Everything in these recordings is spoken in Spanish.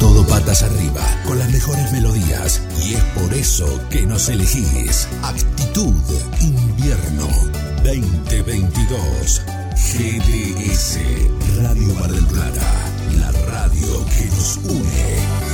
Todo patas arriba, con las mejores melodías. Y es por eso que nos elegís. Actitud Invierno 2022. GDS Radio Mar del Plata. La radio que nos une.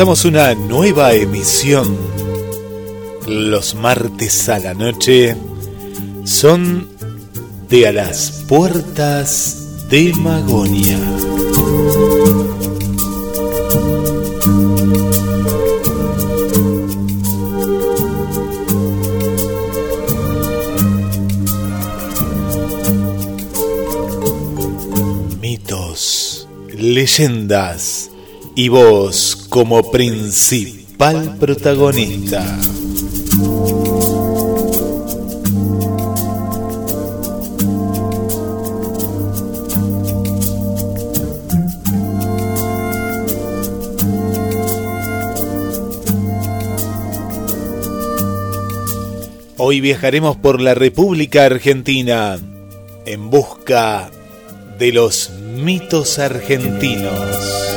Una nueva emisión. Los martes a la noche son de a las puertas de Magonia. Mitos, leyendas y vos como principal protagonista. Hoy viajaremos por la República Argentina en busca de los mitos argentinos.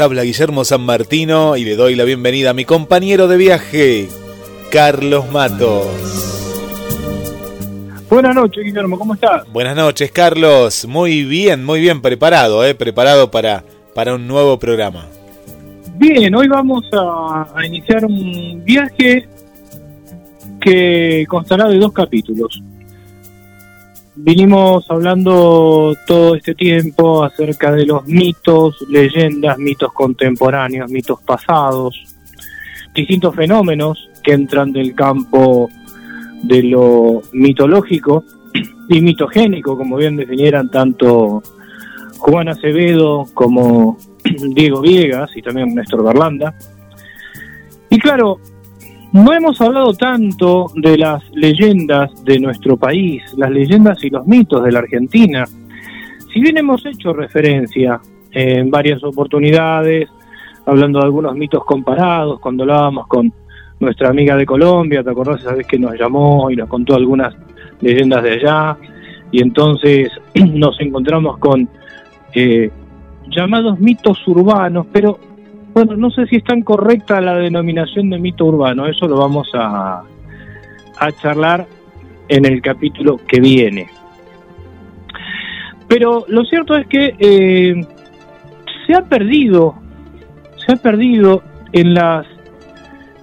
Habla Guillermo San Martino y le doy la bienvenida a mi compañero de viaje, Carlos Matos. Buenas noches, Guillermo, ¿cómo estás? Buenas noches, Carlos. Muy bien, muy bien preparado, ¿eh? preparado para, para un nuevo programa. Bien, hoy vamos a, a iniciar un viaje que constará de dos capítulos. Vinimos hablando todo este tiempo acerca de los mitos, leyendas, mitos contemporáneos, mitos pasados, distintos fenómenos que entran del campo de lo mitológico y mitogénico, como bien definieran tanto Juan Acevedo como Diego Viegas y también Néstor Berlanda. Y claro, no hemos hablado tanto de las leyendas de nuestro país, las leyendas y los mitos de la Argentina. Si bien hemos hecho referencia en varias oportunidades, hablando de algunos mitos comparados, cuando hablábamos con nuestra amiga de Colombia, ¿te acordás esa vez que nos llamó y nos contó algunas leyendas de allá? Y entonces nos encontramos con eh, llamados mitos urbanos, pero bueno, no sé si es tan correcta la denominación de mito urbano, eso lo vamos a, a charlar en el capítulo que viene. Pero lo cierto es que eh, se ha perdido, se ha perdido en las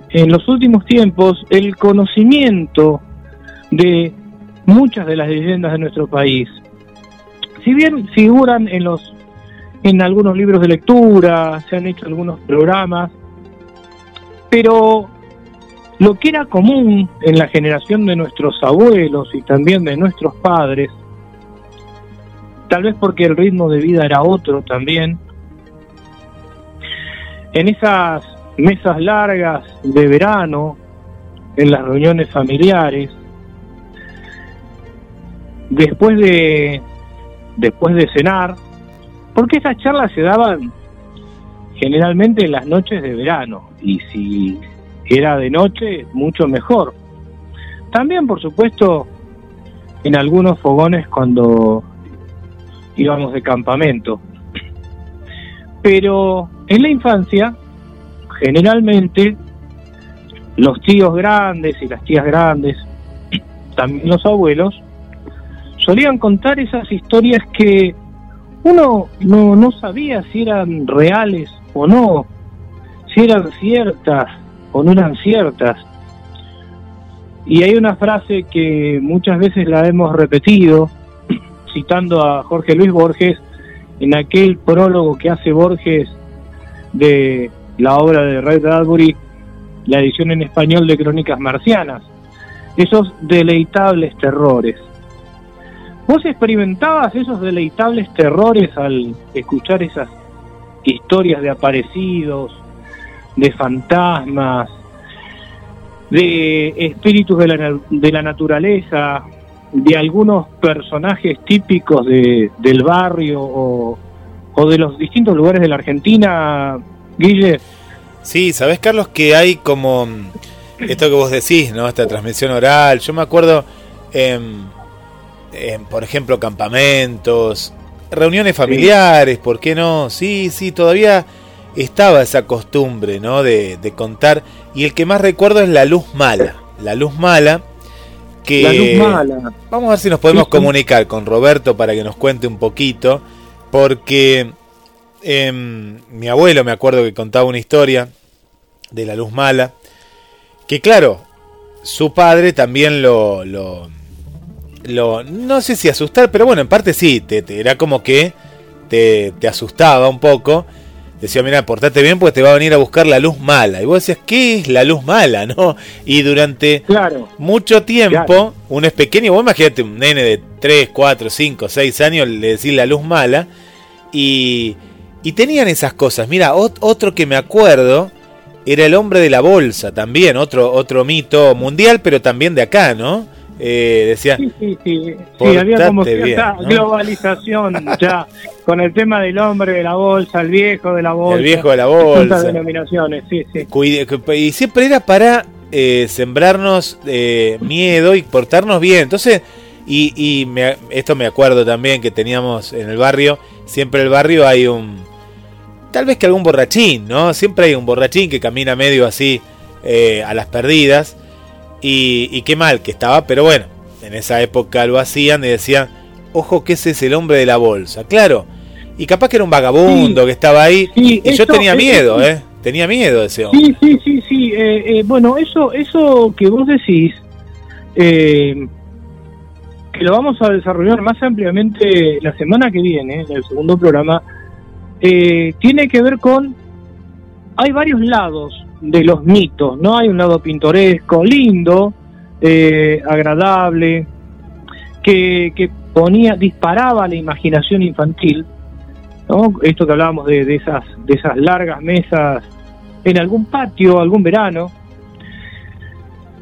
en los últimos tiempos el conocimiento de muchas de las leyendas de nuestro país. Si bien figuran en los en algunos libros de lectura, se han hecho algunos programas, pero lo que era común en la generación de nuestros abuelos y también de nuestros padres, tal vez porque el ritmo de vida era otro también, en esas mesas largas de verano, en las reuniones familiares, después de después de cenar, porque esas charlas se daban generalmente en las noches de verano y si era de noche, mucho mejor. También, por supuesto, en algunos fogones cuando íbamos de campamento. Pero en la infancia, generalmente, los tíos grandes y las tías grandes, también los abuelos, solían contar esas historias que uno no, no sabía si eran reales o no, si eran ciertas o no eran ciertas. Y hay una frase que muchas veces la hemos repetido citando a Jorge Luis Borges, en aquel prólogo que hace Borges de la obra de Ray Bradbury, la edición en español de Crónicas Marcianas, esos deleitables terrores. ¿Vos experimentabas esos deleitables terrores al escuchar esas historias de aparecidos, de fantasmas, de espíritus de la, de la naturaleza, de algunos personajes típicos de, del barrio o, o de los distintos lugares de la Argentina, Guille? Sí, sabes Carlos que hay como esto que vos decís, ¿no? Esta transmisión oral. Yo me acuerdo, por ejemplo, campamentos, reuniones familiares, ¿por qué no? Sí, sí, todavía estaba esa costumbre, ¿no? De, de, contar. Y el que más recuerdo es la luz mala. La luz mala. Que la luz mala. Vamos a ver si nos podemos comunicar con Roberto para que nos cuente un poquito. Porque eh, mi abuelo me acuerdo que contaba una historia de la luz mala. Que claro, su padre también lo, lo, lo no sé si asustar, pero bueno, en parte sí, te, te era como que te, te, asustaba un poco. Decía, mira, portate bien porque te va a venir a buscar la luz mala. Y vos decías, ¿qué es la luz mala? ¿no? Y durante claro, mucho tiempo, claro. uno es pequeño, vos imagínate un nene de 3, 4, 5, 6 años, le decís la luz mala. Y, y tenían esas cosas. Mira, otro que me acuerdo era el hombre de la bolsa también, otro, otro mito mundial, pero también de acá, ¿no? Eh, decía. Sí, sí, sí. sí había como cierta ¿no? globalización ya con el tema del hombre de la bolsa, el viejo de la bolsa. El viejo de la bolsa. denominaciones, sí, sí. Y siempre era para eh, sembrarnos eh, miedo y portarnos bien. Entonces, y, y me, esto me acuerdo también que teníamos en el barrio, siempre en el barrio hay un tal vez que algún borrachín, ¿no? Siempre hay un borrachín que camina medio así eh, a las perdidas. Y, y, qué mal que estaba, pero bueno, en esa época lo hacían y decían, ojo que ese es el hombre de la bolsa. Claro, y capaz que era un vagabundo Sí. que estaba ahí. Sí, y yo tenía miedo, ¿eh? Tenía miedo de ese hombre. Sí, sí, sí, sí. eh, eh, bueno, eso, eso que vos decís, eh, que lo vamos a desarrollar más ampliamente la semana que viene, en el segundo programa, eh, tiene que ver con... Hay varios lados de los mitos, ¿no? Hay un lado pintoresco, lindo, eh, agradable, que, que ponía, disparaba la imaginación infantil, ¿no? Esto que hablábamos de, de esas, de esas largas mesas en algún patio, algún verano.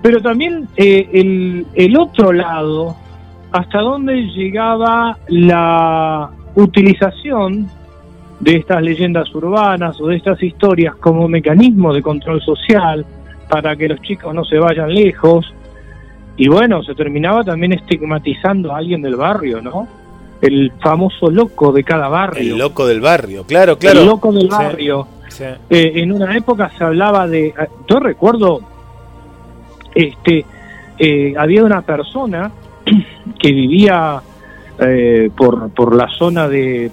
Pero también eh, el, el otro lado, hasta dónde llegaba la utilización de estas leyendas urbanas o de estas historias como mecanismo de control social para que los chicos no se vayan lejos. Y bueno, se terminaba también estigmatizando a alguien del barrio, ¿no? El famoso loco de cada barrio. El loco del barrio, claro, claro. El loco del barrio. Sí. Eh, en una época se hablaba de, ah, yo recuerdo, este, eh, había una persona que vivía eh, por, por la zona de,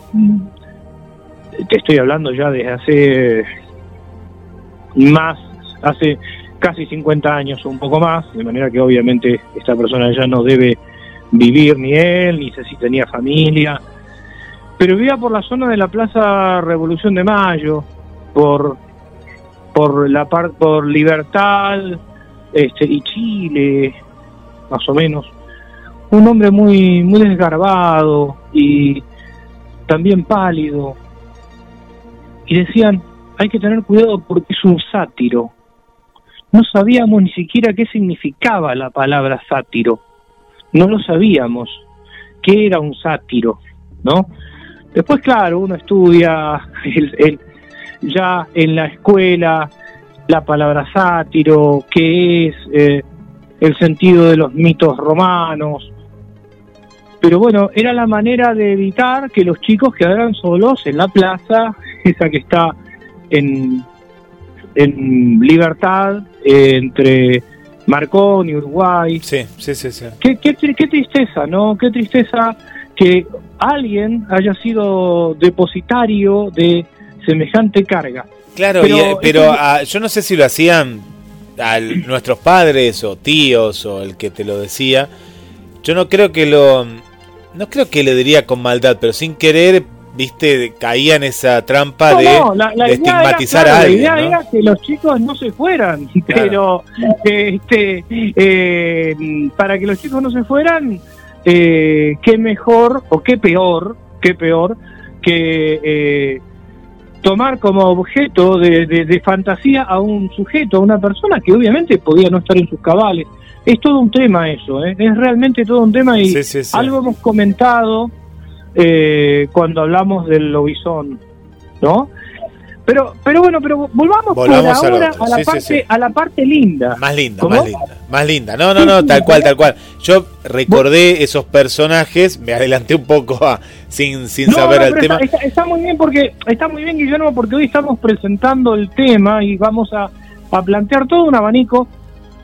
te estoy hablando ya desde hace más, hace casi 50 años o un poco más, de manera que obviamente esta persona ya no debe vivir ni él, ni sé si tenía familia, pero vivía por la zona de la Plaza Revolución de Mayo, por por la par, por Libertad este y Chile más o menos. Un hombre muy muy desgarbado y también pálido y decían hay que tener cuidado porque es un sátiro no sabíamos ni siquiera qué significaba la palabra sátiro. No lo sabíamos qué era un sátiro no después claro uno estudia el, el ya en la escuela la palabra sátiro, qué es eh, el sentido de los mitos romanos. Pero bueno, era la manera de evitar que los chicos quedaran solos en la plaza, esa que está en, en Libertad, eh, entre Marcón y Uruguay. Sí, sí, sí, sí. Qué, qué, tri- qué tristeza, ¿no? Qué tristeza que alguien haya sido depositario de semejante carga. Claro, Pero y, eh, pero ah, yo no sé si lo hacían al- nuestros padres o tíos o el que te lo decía. Yo no creo que lo no creo que le diría con maldad, pero sin querer, viste, caía en esa trampa de, estigmatizar a alguien. La idea era que los chicos no se fueran, pero este, eh, para que los chicos no se fueran, eh, qué mejor o qué peor, qué peor que eh, tomar como objeto de, fantasía a un sujeto, a una persona que obviamente podía no estar en sus cabales. Es todo un tema eso, ¿eh? es realmente todo un tema y algo hemos comentado eh, cuando hablamos del lobizón, ¿no? Pero, pero bueno, pero volvamos, por ahora a la, parte, a la parte linda. Más linda, más linda, más linda. No, no, no, tal cual, tal cual. Yo recordé esos personajes, me adelanté un poco a, sin, sin saber el tema. Está, muy bien porque está muy bien Guillermo porque hoy estamos presentando el tema y vamos a, a plantear todo un abanico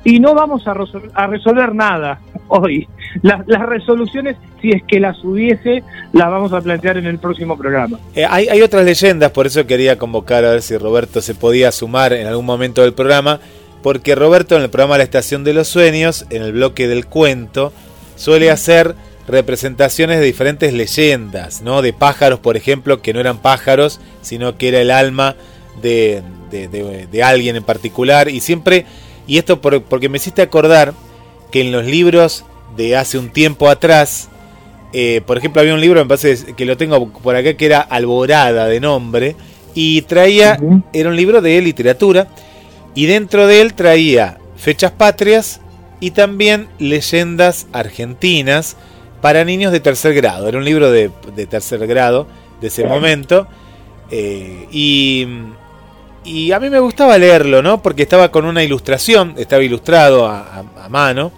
y no vamos a, a resolver nada hoy. Las, resoluciones, si es que las hubiese, las vamos a plantear en el próximo programa. Eh, hay, hay otras leyendas, por eso quería convocar a ver si Roberto se podía sumar en algún momento del programa, porque Roberto en el programa La Estación de los Sueños, en el bloque del cuento, suele hacer representaciones de diferentes leyendas, ¿no? De pájaros, por ejemplo, que no eran pájaros, sino que era el alma de, de, de alguien en particular, y siempre y esto porque me hiciste acordar que en los libros de hace un tiempo atrás, eh, por ejemplo, había un libro, me parece que lo tengo por acá, que era Alborada de nombre, y traía, era un libro de literatura, y dentro de él traía fechas patrias y también leyendas argentinas para niños de tercer grado. Era un libro de, tercer grado de ese momento. Eh, y y a mí me gustaba leerlo, ¿no? Porque estaba con una ilustración, estaba ilustrado a, mano.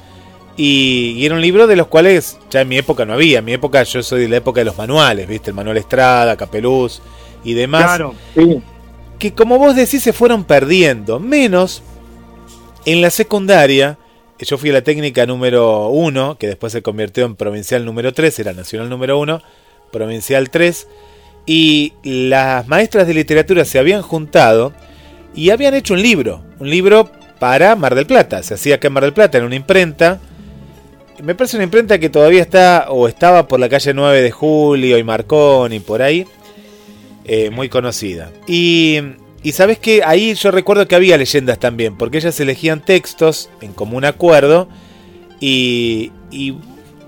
Y, era un libro de los cuales ya en mi época no había. En mi época yo soy de la época de los manuales, ¿viste? El manual Estrada, Capeluz y demás. Claro, sí. Que como vos decís se fueron perdiendo. Menos en la secundaria. Yo fui a la técnica número 1, que después se convirtió en provincial número 3, era nacional número 1, provincial 3 y las maestras de literatura se habían juntado y habían hecho un libro, un libro para Mar del Plata. Se hacía acá en Mar del Plata en una imprenta. Me parece una imprenta que todavía está o estaba por la calle 9 de Julio y Marconi, por ahí. Eh, muy conocida. Y, y sabes que ahí yo recuerdo que había leyendas también, porque ellas elegían textos en común acuerdo. Y, y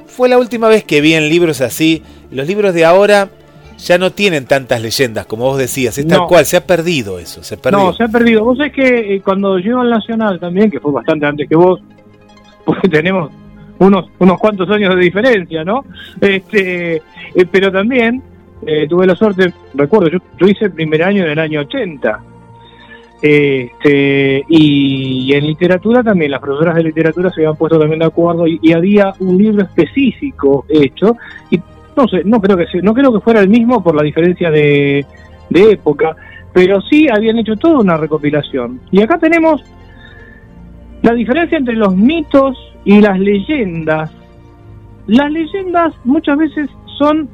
fue la última vez que vi en libros así. Los libros de ahora ya no tienen tantas leyendas, como vos decías, es tal cual, se ha perdido eso, se perdió. No, se ha perdido. Vos sabés que eh, cuando llegó al Nacional también, que fue bastante antes que vos, porque tenemos unos unos cuantos años de diferencia, ¿no? Este, eh, pero también eh, tuve la suerte, recuerdo, yo, yo, hice el primer año en el año 80. Este, y, en literatura también, las profesoras de literatura se habían puesto también de acuerdo y, y había un libro específico hecho y no sé, no creo que no creo que fuera el mismo por la diferencia de, época, pero sí habían hecho toda una recopilación. Y acá tenemos la diferencia entre los mitos y las leyendas. Las leyendas muchas veces son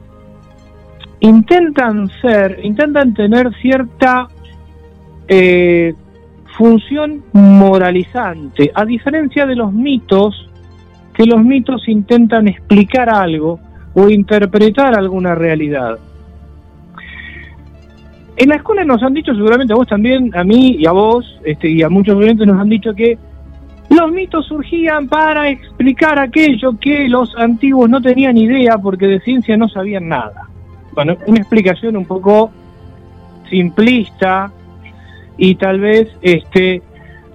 intentan ser, intentan tener cierta eh, función moralizante, a diferencia de los mitos, que los mitos intentan explicar algo o interpretar alguna realidad. En la escuela nos han dicho, seguramente a vos también, a mí y a vos, este, y a muchos oyentes nos han dicho que los mitos surgían para explicar aquello que los antiguos no tenían idea porque de ciencia no sabían nada. Bueno, una explicación un poco simplista y tal vez este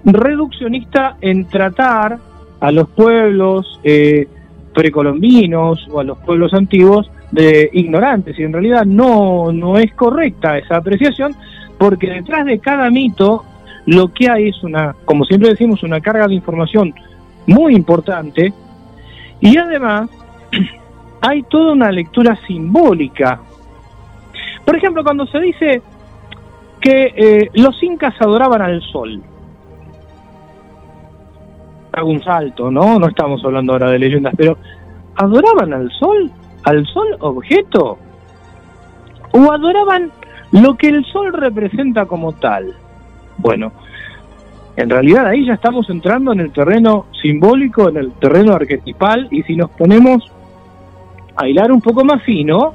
reduccionista en tratar a los pueblos eh, precolombinos o a los pueblos antiguos de ignorantes. Y en realidad no, no es correcta esa apreciación porque detrás de cada mito lo que hay es una, como siempre decimos, una carga de información muy importante. Y además hay toda una lectura simbólica. Por ejemplo, cuando se dice que eh, los incas adoraban al sol, hago un salto, ¿no? No estamos hablando ahora de leyendas, pero ¿adoraban al sol? ¿Al sol objeto? ¿O adoraban lo que el sol representa como tal? Bueno, en realidad ahí ya estamos entrando en el terreno simbólico, en el terreno arquetipal, y si nos ponemos a hilar un poco más fino,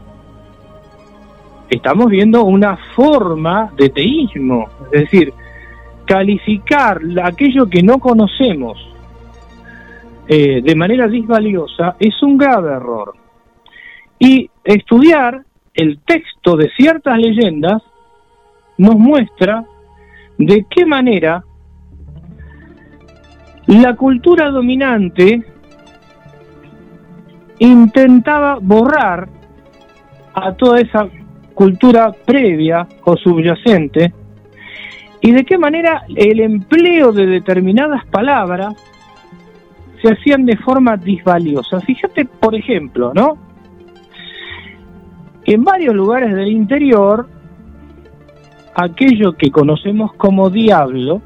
estamos viendo una forma de teísmo, es decir, calificar aquello que no conocemos eh, de manera disvaliosa es un grave error. Y estudiar el texto de ciertas leyendas nos muestra de qué manera la cultura dominante intentaba borrar a toda esa cultura previa o subyacente y de qué manera el empleo de determinadas palabras se hacían de forma disvaliosa. Fíjate, por ejemplo, ¿no? En varios lugares del interior, aquello que conocemos como diablo,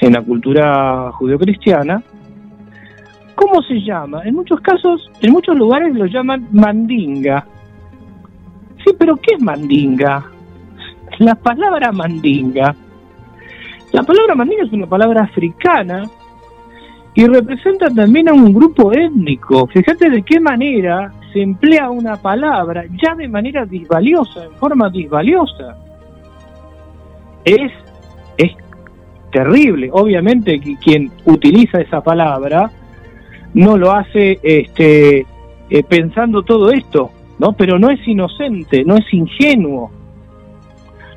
en la cultura judeocristiana, ¿cómo se llama? En muchos casos, en muchos lugares lo llaman mandinga. Sí, pero ¿qué es mandinga? La palabra mandinga. La palabra mandinga es una palabra africana y representa también a un grupo étnico. Fíjate de qué manera se emplea una palabra ya de manera disvaliosa, en forma disvaliosa. Es, es terrible. Obviamente que quien utiliza esa palabra no lo hace este, eh, pensando todo esto, ¿no? Pero no es inocente, no es ingenuo,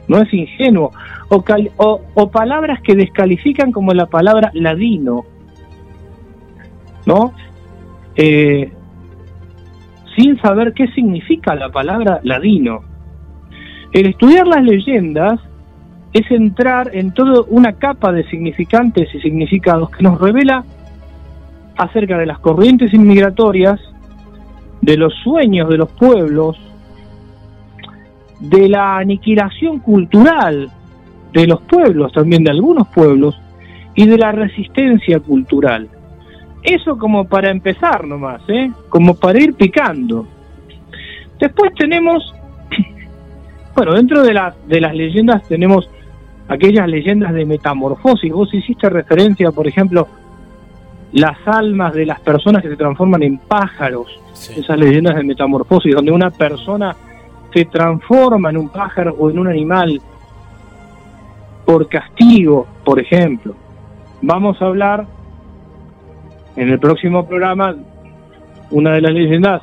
no es ingenuo. O, o, o palabras que descalifican como la palabra ladino, ¿no? Eh, sin saber qué significa la palabra ladino. El estudiar las leyendas es entrar en toda una capa de significantes y significados que nos revela acerca de las corrientes inmigratorias, de los sueños de los pueblos, de la aniquilación cultural de los pueblos, también de algunos pueblos, y de la resistencia cultural. Eso como para empezar nomás, ¿eh? como para ir picando. Después tenemos, bueno, dentro de, la, de las leyendas tenemos aquellas leyendas de metamorfosis. Vos hiciste referencia, por ejemplo, las almas de las personas que se transforman en pájaros, esas leyendas de metamorfosis, donde una persona se transforma en un pájaro o en un animal por castigo, por ejemplo. Vamos a hablar en el próximo programa una de las leyendas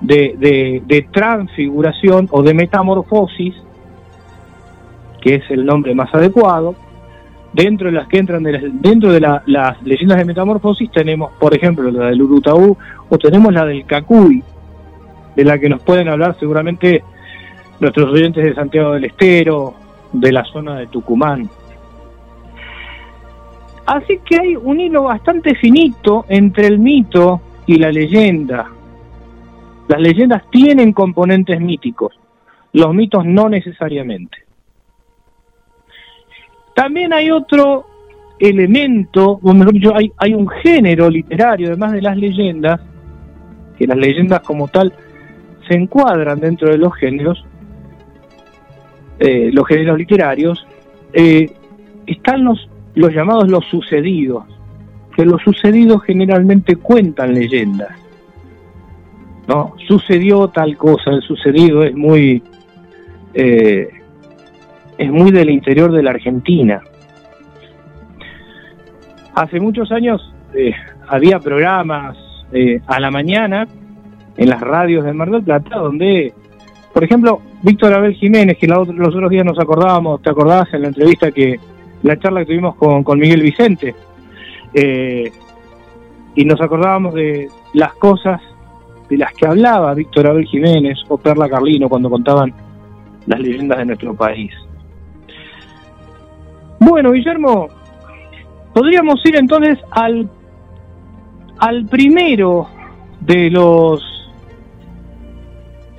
de, transfiguración o de metamorfosis, que es el nombre más adecuado. Dentro de las que entran de dentro de las leyendas de metamorfosis tenemos, por ejemplo, la del Urutaú o tenemos la del Cacuy, de la que nos pueden hablar seguramente nuestros oyentes de Santiago del Estero, de la zona de Tucumán. Así que hay un hilo bastante finito entre el mito y la leyenda. Las leyendas tienen componentes míticos, los mitos no necesariamente. También hay otro elemento, o mejor dicho, hay, un género literario, además de las leyendas, que las leyendas como tal se encuadran dentro de los géneros, eh, los géneros literarios, eh, están los los llamados los sucedidos, que los sucedidos generalmente cuentan leyendas. ¿no? Sucedió tal cosa, el sucedido es muy, eh, es muy del interior de la Argentina. Hace muchos años eh, había programas eh, a la mañana en las radios de Mar del Plata donde, por ejemplo, Víctor Abel Jiménez, que los otros días nos acordábamos, te acordabas en la entrevista que la charla que tuvimos con, Miguel Vicente. Eh, y nos acordábamos de las cosas de las que hablaba Víctor Abel Jiménez o Perla Carlino cuando contaban las leyendas de nuestro país. Bueno, Guillermo, podríamos ir entonces al, al primero de los...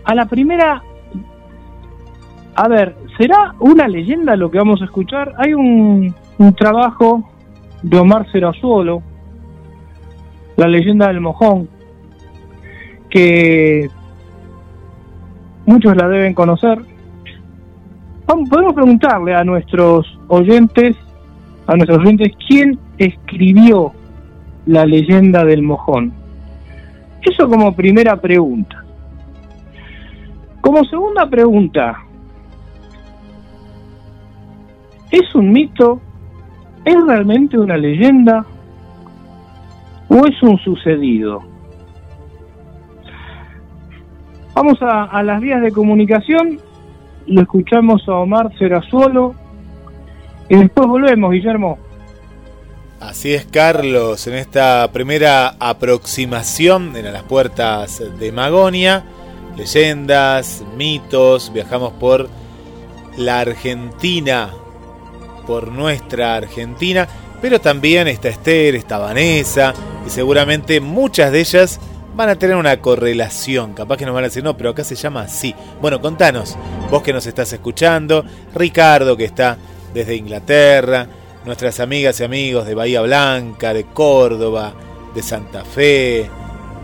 a la primera a ver, ¿será una leyenda lo que vamos a escuchar? Hay un, trabajo de Omar Serazuolo, la leyenda del mojón, que muchos la deben conocer. podemos preguntarle a nuestros oyentes, a nuestros oyentes, quién escribió la leyenda del mojón. Eso como primera pregunta. Como segunda pregunta, ¿es un mito? ¿Es realmente una leyenda? ¿O es un sucedido? Vamos a, las vías de comunicación, lo escuchamos a Omar Serazuolo y después volvemos, Guillermo. Así es, Carlos, en esta primera aproximación en las puertas de Magonia, leyendas, mitos, viajamos por la Argentina, por nuestra Argentina, pero también está Esther, está Vanessa, y seguramente muchas de ellas van a tener una correlación. Capaz que nos van a decir, no, pero acá se llama así. Bueno, contanos, vos que nos estás escuchando, Ricardo que está desde Inglaterra, nuestras amigas y amigos de Bahía Blanca, de Córdoba, de Santa Fe,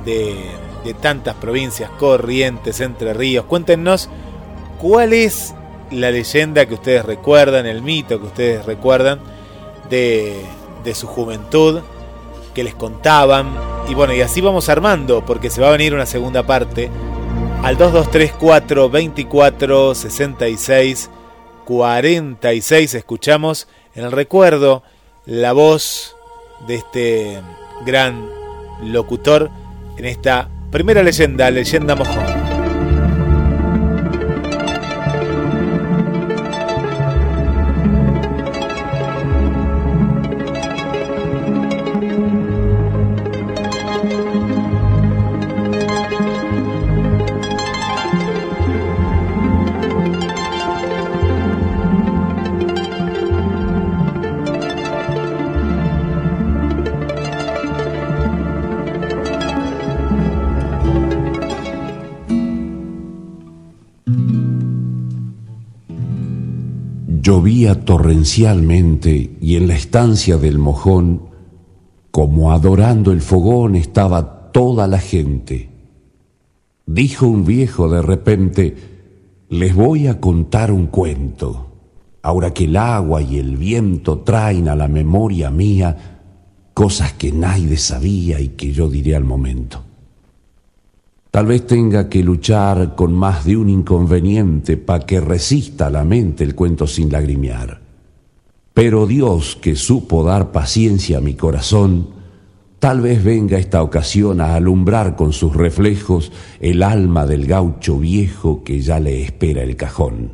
de, de tantas provincias, Corrientes, Entre Ríos. Cuéntenos cuál es la leyenda que ustedes recuerdan, el mito que ustedes recuerdan de, de su juventud, que les contaban. Y bueno, y así vamos armando, porque se va a venir una segunda parte. Al 2234 24 66 46 escuchamos en el recuerdo la voz de este gran locutor en esta primera leyenda, leyenda mojón. Llovía torrencialmente y en la estancia del mojón, como adorando el fogón, estaba toda la gente. Dijo un viejo de repente, les voy a contar un cuento, ahora que el agua y el viento traen a la memoria mía cosas que nadie sabía y que yo diré al momento. Tal vez tenga que luchar con más de un inconveniente para que resista la mente el cuento sin lagrimear. Pero Dios, que supo dar paciencia a mi corazón, tal vez venga esta ocasión a alumbrar con sus reflejos el alma del gaucho viejo que ya le espera el cajón.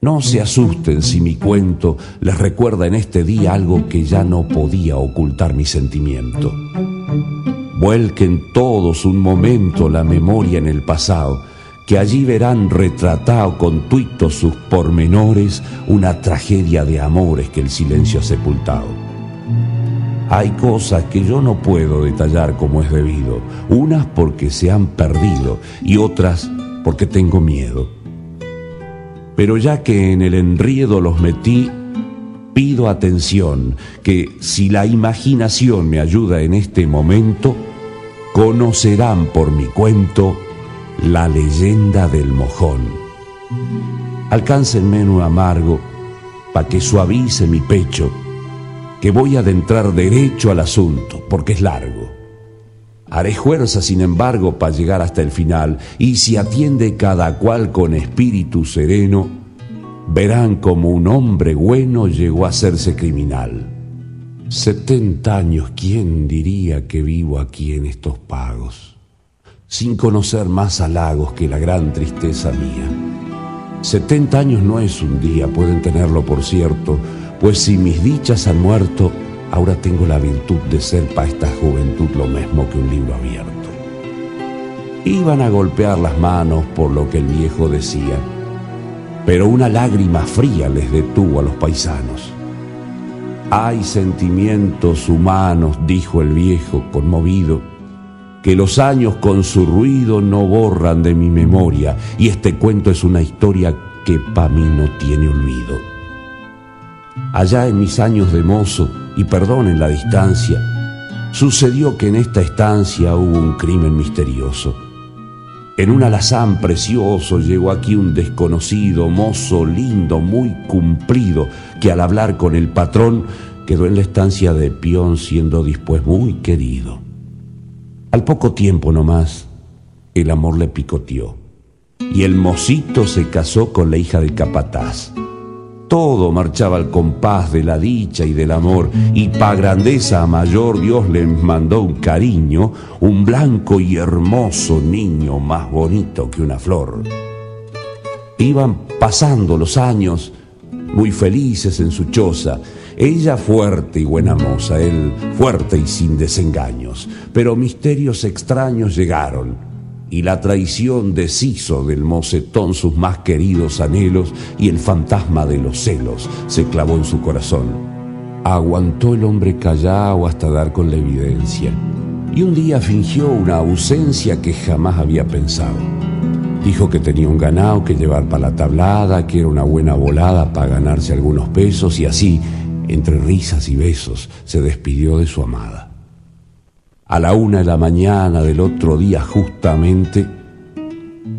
No se asusten si mi cuento les recuerda en este día algo que ya no podía ocultar mi sentimiento. Vuelquen todos un momento la memoria en el pasado, que allí verán retratado con tuitos sus pormenores una tragedia de amores que el silencio ha sepultado. Hay cosas que yo no puedo detallar como es debido, unas porque se han perdido y otras porque tengo miedo. Pero ya que en el enriedo los metí, pido atención, que si la imaginación me ayuda en este momento, conocerán por mi cuento la leyenda del mojón. Alcáncenme un amargo pa' que suavice mi pecho, que voy a adentrar derecho al asunto, porque es largo. Haré fuerza, sin embargo, para llegar hasta el final, y si atiende cada cual con espíritu sereno, verán como un hombre bueno llegó a hacerse criminal. Setenta años, ¿quién diría que vivo aquí en estos pagos? Sin conocer más halagos que la gran tristeza mía. Setenta años no es un día, pueden tenerlo por cierto, pues si mis dichas han muerto, ahora tengo la virtud de ser para esta juventud lo mismo que un libro abierto. Iban a golpear las manos por lo que el viejo decía, pero una lágrima fría les detuvo a los paisanos. Hay sentimientos humanos, dijo el viejo conmovido, que los años con su ruido no borran de mi memoria, y este cuento es una historia que pa' mí no tiene olvido. Allá en mis años de mozo, y perdonen la distancia, sucedió que en esta estancia hubo un crimen misterioso. En un alazán precioso llegó aquí un desconocido, mozo lindo, muy cumplido, que al hablar con el patrón quedó en la estancia de peón siendo después muy querido. Al poco tiempo nomás, el amor le picoteó y el mocito se casó con la hija del capataz. Todo marchaba al compás de la dicha y del amor, y pa' grandeza mayor Dios les mandó un cariño, un blanco y hermoso niño más bonito que una flor. Iban pasando los años, muy felices en su choza, ella fuerte y buena moza, él fuerte y sin desengaños, pero misterios extraños llegaron y la traición deshizo del mocetón sus más queridos anhelos y el fantasma de los celos se clavó en su corazón. Aguantó el hombre callado hasta dar con la evidencia y un día fingió una ausencia que jamás había pensado. Dijo que tenía un ganado que llevar para la tablada, que era una buena volada para ganarse algunos pesos y así, entre risas y besos, se despidió de su amada a la una de la mañana del otro día justamente,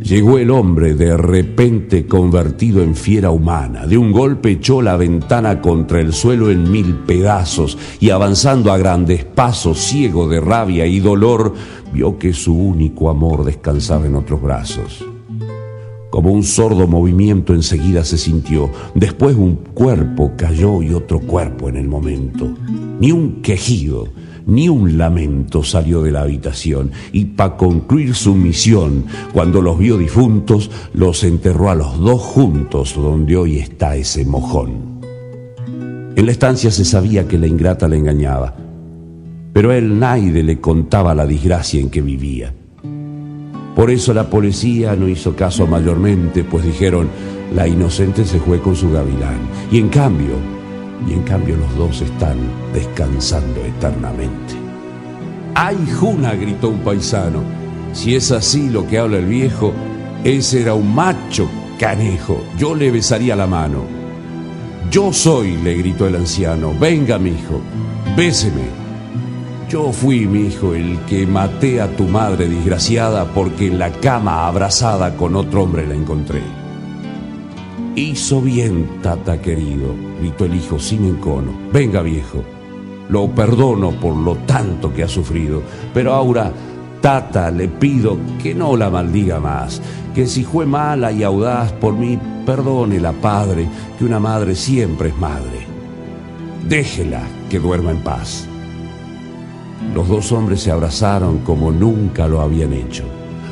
llegó el hombre de repente convertido en fiera humana. De un golpe echó la ventana contra el suelo en mil pedazos y avanzando a grandes pasos, ciego de rabia y dolor, vio que su único amor descansaba en otros brazos. Como un sordo movimiento enseguida se sintió. Después un cuerpo cayó y otro cuerpo en el momento. Ni un quejido, ni un lamento salió de la habitación y para concluir su misión, cuando los vio difuntos, los enterró a los dos juntos donde hoy está ese mojón. En la estancia se sabía que la ingrata le engañaba, pero a él nadie le contaba la desgracia en que vivía. Por eso la policía no hizo caso mayormente, pues dijeron, la inocente se fue con su gavilán. Y en cambio, y en cambio los dos están descansando eternamente. ¡Ay, Juna! gritó un paisano. Si es así lo que habla el viejo, ese era un macho canejo. Yo le besaría la mano. Yo soy, le gritó el anciano. Venga, mi hijo, béseme. Yo fui, mi hijo, el que maté a tu madre desgraciada porque en la cama abrazada con otro hombre la encontré. Hizo bien, tata querido, gritó el hijo sin encono. Venga, viejo, lo perdono por lo tanto que ha sufrido, pero ahora, tata, le pido que no la maldiga más, que si fue mala y audaz por mí, perdone la padre, que una madre siempre es madre. Déjela que duerma en paz. Los dos hombres se abrazaron como nunca lo habían hecho,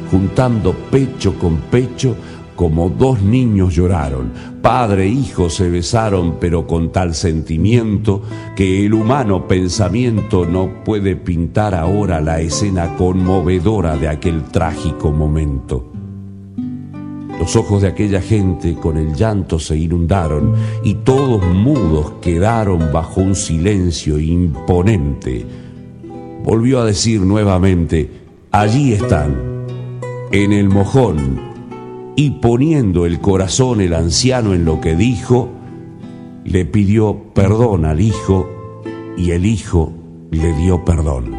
juntando pecho con pecho como dos niños lloraron, padre e hijo se besaron, pero con tal sentimiento que el humano pensamiento no puede pintar ahora la escena conmovedora de aquel trágico momento. Los ojos de aquella gente con el llanto se inundaron y todos mudos quedaron bajo un silencio imponente. Volvió a decir nuevamente, allí están, en el mojón, y poniendo el corazón el anciano en lo que dijo, le pidió perdón al hijo y el hijo le dio perdón.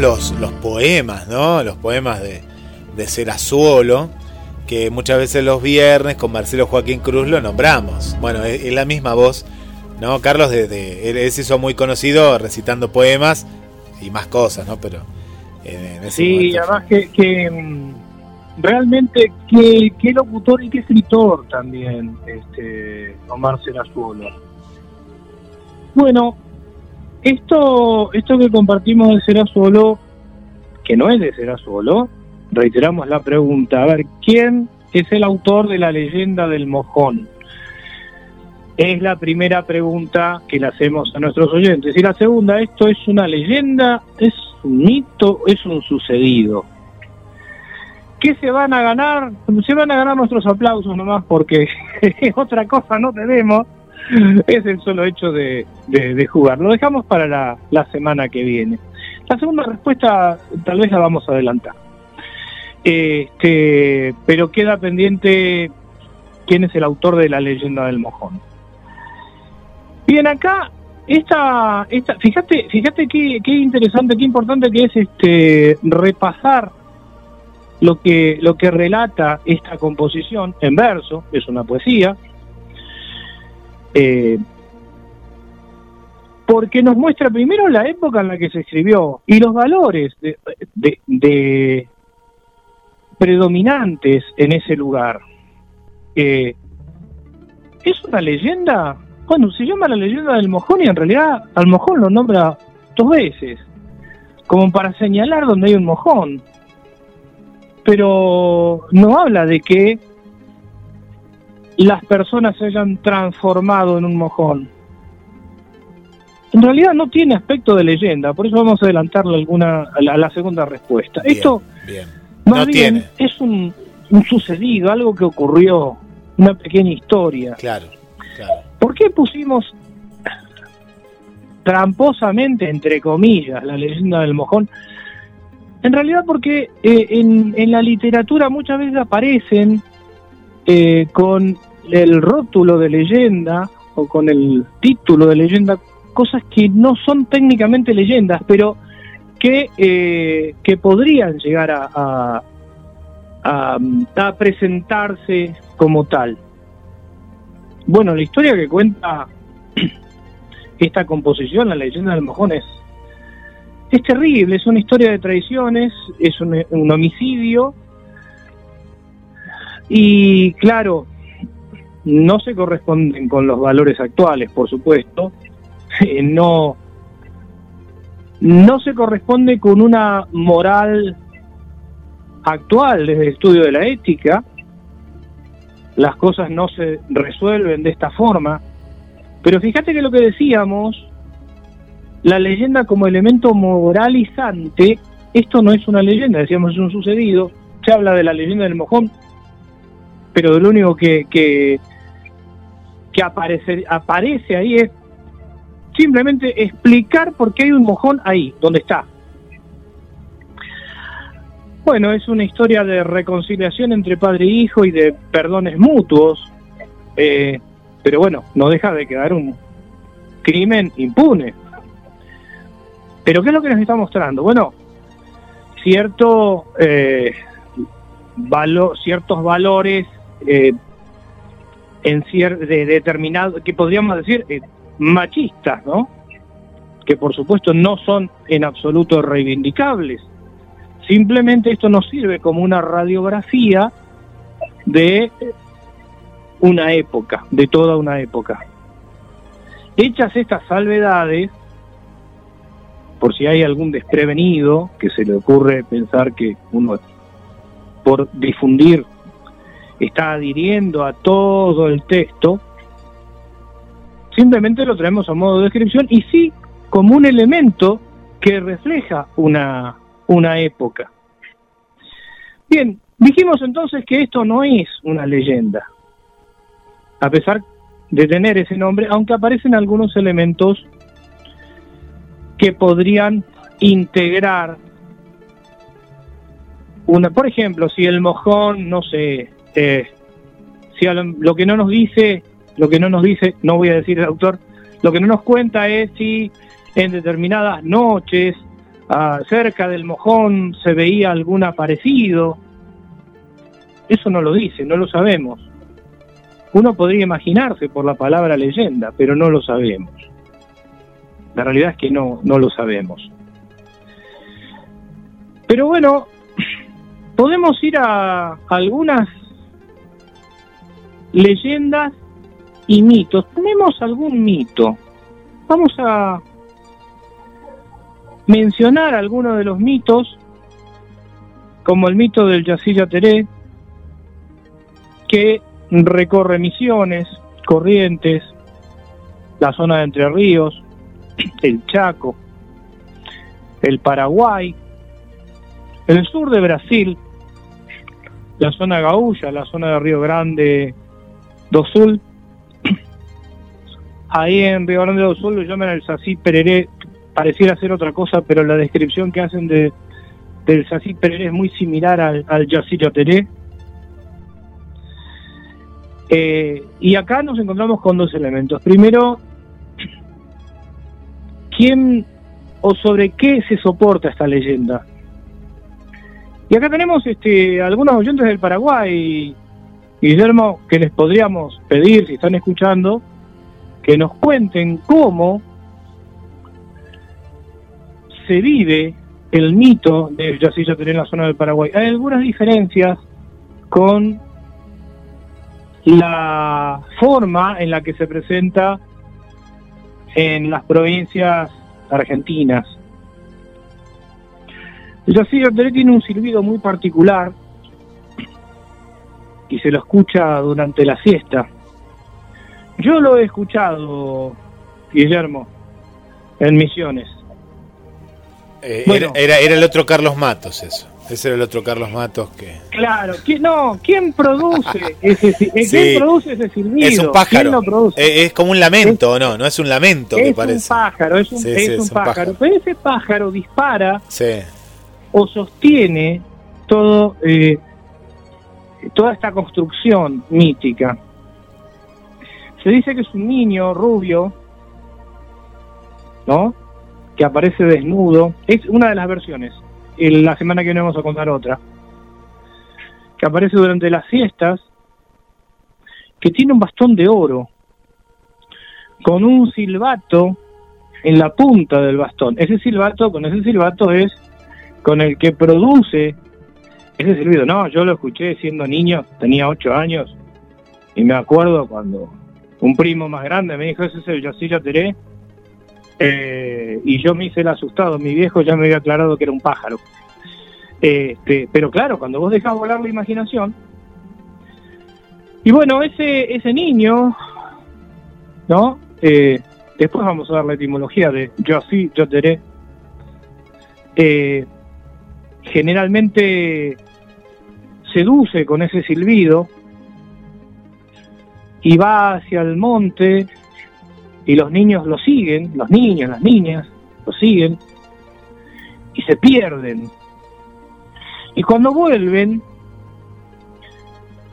Los, los poemas, ¿no? Los poemas de, de Serazuolo, que muchas veces los viernes con Marcelo Joaquín Cruz lo nombramos. Bueno, es, la misma voz, ¿no? Carlos, de, él, se hizo muy conocido recitando poemas y más cosas, ¿no? Pero sí, además que, mm, realmente qué, qué, locutor y qué escritor también, este Omar Serazuolo. Bueno, esto, esto que compartimos de Será Solo, que no es de Será Solo, reiteramos la pregunta, a ver, ¿quién es el autor de la leyenda del mojón? Es la primera pregunta que le hacemos a nuestros oyentes. Y la segunda, ¿esto es una leyenda? ¿Es un mito? ¿Es un sucedido? ¿Qué se van a ganar? Se van a ganar nuestros aplausos nomás porque otra cosa no tenemos. es el solo hecho de, jugar. Lo dejamos para la, la, semana que viene. La segunda respuesta tal vez la vamos a adelantar. Este, pero queda pendiente quién es el autor de la leyenda del mojón. Bien, acá esta, esta, fíjate, fíjate qué, qué interesante, qué importante que es este repasar lo que, lo que relata esta composición en verso, es una poesía, eh, porque nos muestra primero la época en la que se escribió y los valores de, predominantes en ese lugar. Eh, ¿Es una leyenda? Bueno, se llama la leyenda del mojón y en realidad al mojón lo nombra dos veces, como para señalar donde hay un mojón pero no habla de que las personas se hayan transformado en un mojón. En realidad no tiene aspecto de leyenda, por eso vamos a adelantarle alguna a la, segunda respuesta. Esto más bien es un, sucedido, algo que ocurrió, una pequeña historia. Claro, claro. ¿Por qué pusimos tramposamente, entre comillas, la leyenda del mojón? En realidad porque eh, en, la literatura muchas veces aparecen eh, con el rótulo de leyenda o con el título de leyenda cosas que no son técnicamente leyendas, pero que, eh, que podrían llegar a, a, presentarse como tal. Bueno, la historia que cuenta esta composición, la leyenda del mojón, es es terrible, es una historia de traiciones, es un, homicidio y claro, no se corresponden con los valores actuales, por supuesto, no, no se corresponde con una moral actual desde el estudio de la ética, las cosas no se resuelven de esta forma, pero fíjate que lo que decíamos la leyenda como elemento moralizante, esto no es una leyenda, decíamos es un sucedido, se habla de la leyenda del mojón, pero lo único que, que, aparece, aparece ahí es simplemente explicar por qué hay un mojón ahí, donde está. Bueno, es una historia de reconciliación entre padre e hijo y de perdones mutuos, eh, pero bueno, no deja de quedar un crimen impune. Pero ¿qué es lo que nos está mostrando? Bueno, cierto eh, ciertos valores eh, en de determinado, que podríamos decir eh, machistas, ¿no? Que por supuesto no son en absoluto reivindicables. Simplemente esto nos sirve como una radiografía de una época, de toda una época. Hechas estas salvedades, por si hay algún desprevenido que se le ocurre pensar que uno por difundir está adhiriendo a todo el texto, simplemente lo traemos a modo de descripción y sí como un elemento que refleja una, una época. Bien, dijimos entonces que esto no es una leyenda, a pesar de tener ese nombre, aunque aparecen algunos elementos que podrían integrar una, por ejemplo, si el mojón, no sé, eh, si lo, que no nos dice, lo que no nos dice, no voy a decir el autor, lo que no nos cuenta es si en determinadas noches ah, cerca del mojón se veía algún aparecido. Eso no lo dice, no lo sabemos. Uno podría imaginarse por la palabra leyenda, pero no lo sabemos. La realidad es que no, no lo sabemos. Pero bueno, podemos ir a algunas leyendas y mitos. Tenemos algún mito. Vamos a mencionar algunos de los mitos, como el mito del Yacilla Teré, que recorre Misiones, Corrientes, la zona de Entre Ríos, el Chaco, el Paraguay, el sur de Brasil, la zona Gaúcha, la zona de Río Grande do Sul, ahí en Río Grande do Sul lo llaman el sací pereré, pareciera ser otra cosa, pero la descripción que hacen de, del sací pereré es muy similar al, al yateré. Eh, y acá nos encontramos con dos elementos. Primero, ¿quién o sobre qué se soporta esta leyenda? Y acá tenemos este, algunos oyentes del Paraguay, Guillermo, que les podríamos pedir, si están escuchando, que nos cuenten cómo se vive el mito de Yacilla en la zona del Paraguay. Hay algunas diferencias con la forma en la que se presenta en las provincias argentinas. Yacilla tiene un silbido muy particular y se lo escucha durante la siesta. Yo lo he escuchado, Guillermo, en Misiones. Eh, era, era, el otro Carlos Matos eso. Ese era el otro Carlos Matos que... Claro, no, ¿quién produce ese, ¿quién produce ese silbido? Es un pájaro. Eh, es, como un lamento, ¿no? No es un lamento, me parece. Es un pájaro, es un, es un, pájaro. Pero ese pájaro dispara o sostiene todo, eh, toda esta construcción mítica. Se dice que es un niño rubio, ¿no? Que aparece desnudo. Es una de las versiones. la semana que viene vamos a contar otra. Que aparece durante las siestas. Que tiene un bastón de oro. Con un silbato en la punta del bastón. Ese silbato, con ese silbato es con el que produce ese silbido. No, yo lo escuché siendo niño, tenía ocho años. Y me acuerdo cuando un primo más grande me dijo, ese es el Yosillo Teré. Eh, y yo me hice el asustado, mi viejo ya me había aclarado que era un pájaro. Este, pero claro, cuando vos dejás volar la imaginación, y bueno, ese, ese niño, ¿no? Eh, después vamos a dar la etimología de yo sí, yo teré. Eh, generalmente seduce con ese silbido y va hacia el monte y los niños lo siguen, los niños, las niñas lo siguen y se pierden. Y cuando vuelven,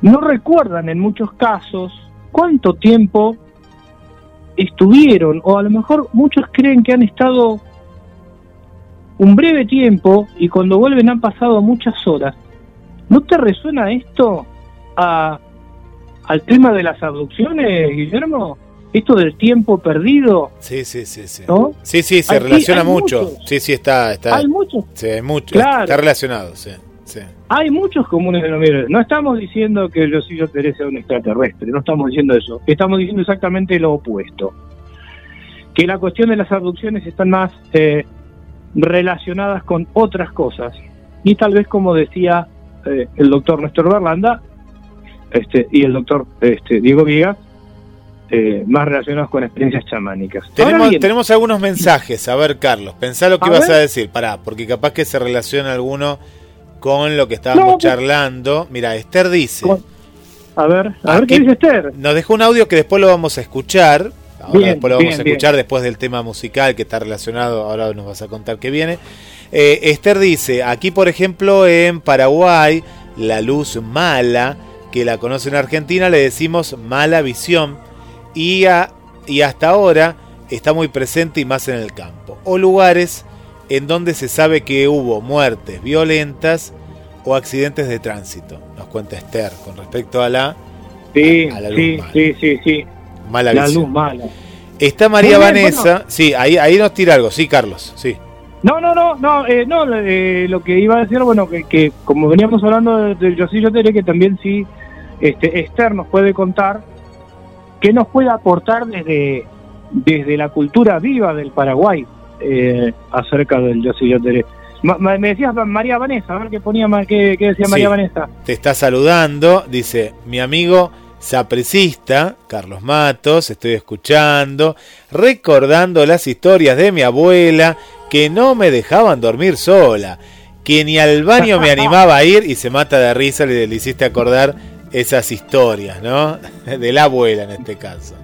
no recuerdan en muchos casos cuánto tiempo estuvieron, o a lo mejor muchos creen que han estado un breve tiempo y cuando vuelven han pasado muchas horas. ¿No te resuena esto a al tema de las abducciones, Guillermo? Esto del tiempo perdido. Sí, sí, sí, sí. Sí, sí, se relaciona mucho. Sí, sí, está, está. Hay muchos. Sí, hay mucho. Está relacionado, sí. Sí. Hay muchos comunes denominadores. No estamos diciendo que el Yosillo Teresa sea un extraterrestre, no estamos diciendo eso. Estamos diciendo exactamente lo opuesto. Que la cuestión de las abducciones están más eh, relacionadas con otras cosas. Y tal vez, como decía eh, el doctor Néstor Berlanda, este, y el doctor este, Diego Viegas, eh, más relacionados con experiencias chamánicas. Tenemos, algunos mensajes, a ver Carlos, pensá lo que ibas a decir, pará, porque capaz que se relaciona alguno con lo que estábamos pues- charlando. Mira, Esther dice... A ver, a ver qué dice Esther. Nos dejó un audio que después lo vamos a escuchar. Ahora después lo vamos a escuchar después del tema musical que está relacionado. Ahora nos vas a contar qué viene. Eh, Esther dice, aquí por ejemplo en Paraguay, la luz mala que la conoce en Argentina le decimos mala visión y, y hasta ahora está muy presente y más en el campo. O lugares en donde se sabe que hubo muertes violentas o accidentes de tránsito, nos cuenta Esther con respecto a la, sí, sí, sí, sí, sí, Mala la luz mala. Está María Vanessa, sí, ahí, ahí nos tira algo, sí, Carlos, sí. No, no, no, no, eh, no eh, lo que iba a decir, bueno, que, que como veníamos hablando del Yosillo Tere, que también sí, este, Esther nos puede contar, qué nos puede aportar desde, desde la cultura viva del Paraguay eh, acerca del Yosillo Tere. me decías María Vanessa, a ver qué, ponía, qué, qué decía María Vanessa. Te está saludando, dice, mi amigo sapricista, Carlos Matos, estoy escuchando, recordando las historias de mi abuela que no me dejaban dormir sola, que ni al baño me animaba a ir y se mata de risa, le, le hiciste acordar esas historias, ¿no? De la abuela en este caso.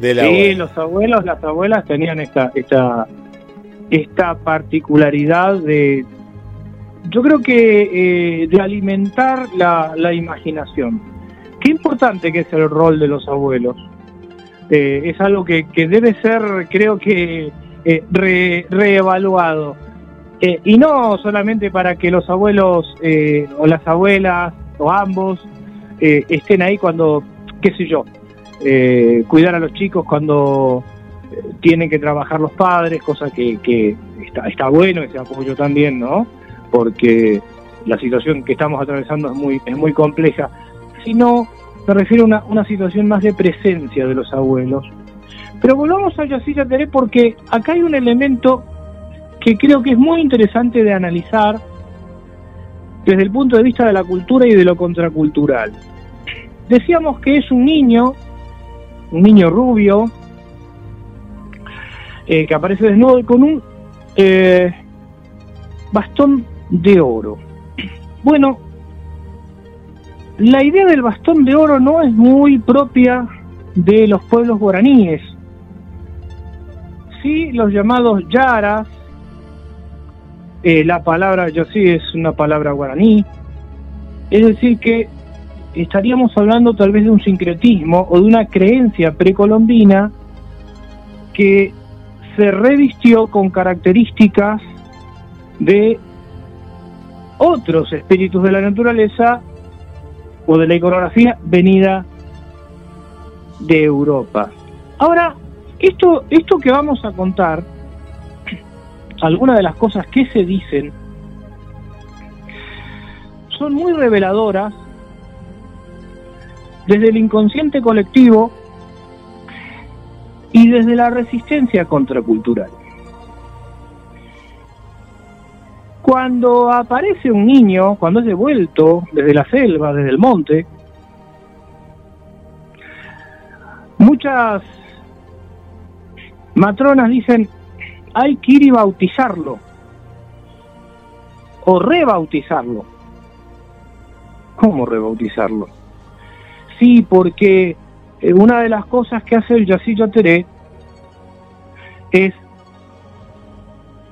De la sí, abuela. los abuelos, las abuelas tenían esta, esta, esta particularidad de, yo creo que eh, de alimentar la, la imaginación. Qué importante que es el rol de los abuelos. Eh, es algo que, que debe ser, creo que, eh, re- reevaluado. Eh, y no solamente para que los abuelos eh, o las abuelas o ambos eh, estén ahí cuando, qué sé yo, eh, cuidar a los chicos cuando tienen que trabajar los padres, cosa que, que está, está bueno ese apoyo también, ¿no? Porque la situación que estamos atravesando es muy, es muy compleja, sino me refiero a una, una situación más de presencia de los abuelos. Pero volvamos a Yacilla Teré porque acá hay un elemento que creo que es muy interesante de analizar desde el punto de vista de la cultura y de lo contracultural. Decíamos que es un niño, un niño rubio, eh, que aparece desnudo y con un eh, bastón de oro. Bueno, la idea del bastón de oro no es muy propia de los pueblos guaraníes. Sí, los llamados yaras, eh, la palabra sí es una palabra guaraní, es decir que estaríamos hablando tal vez de un sincretismo o de una creencia precolombina que se revistió con características de otros espíritus de la naturaleza o de la iconografía venida de Europa. Ahora, esto, esto que vamos a contar, algunas de las cosas que se dicen, son muy reveladoras desde el inconsciente colectivo y desde la resistencia contracultural. Cuando aparece un niño, cuando es devuelto desde la selva, desde el monte, muchas matronas dicen, hay que ir y bautizarlo, o rebautizarlo. ¿Cómo rebautizarlo? Sí, porque eh, una de las cosas que hace el Yacillo Teré es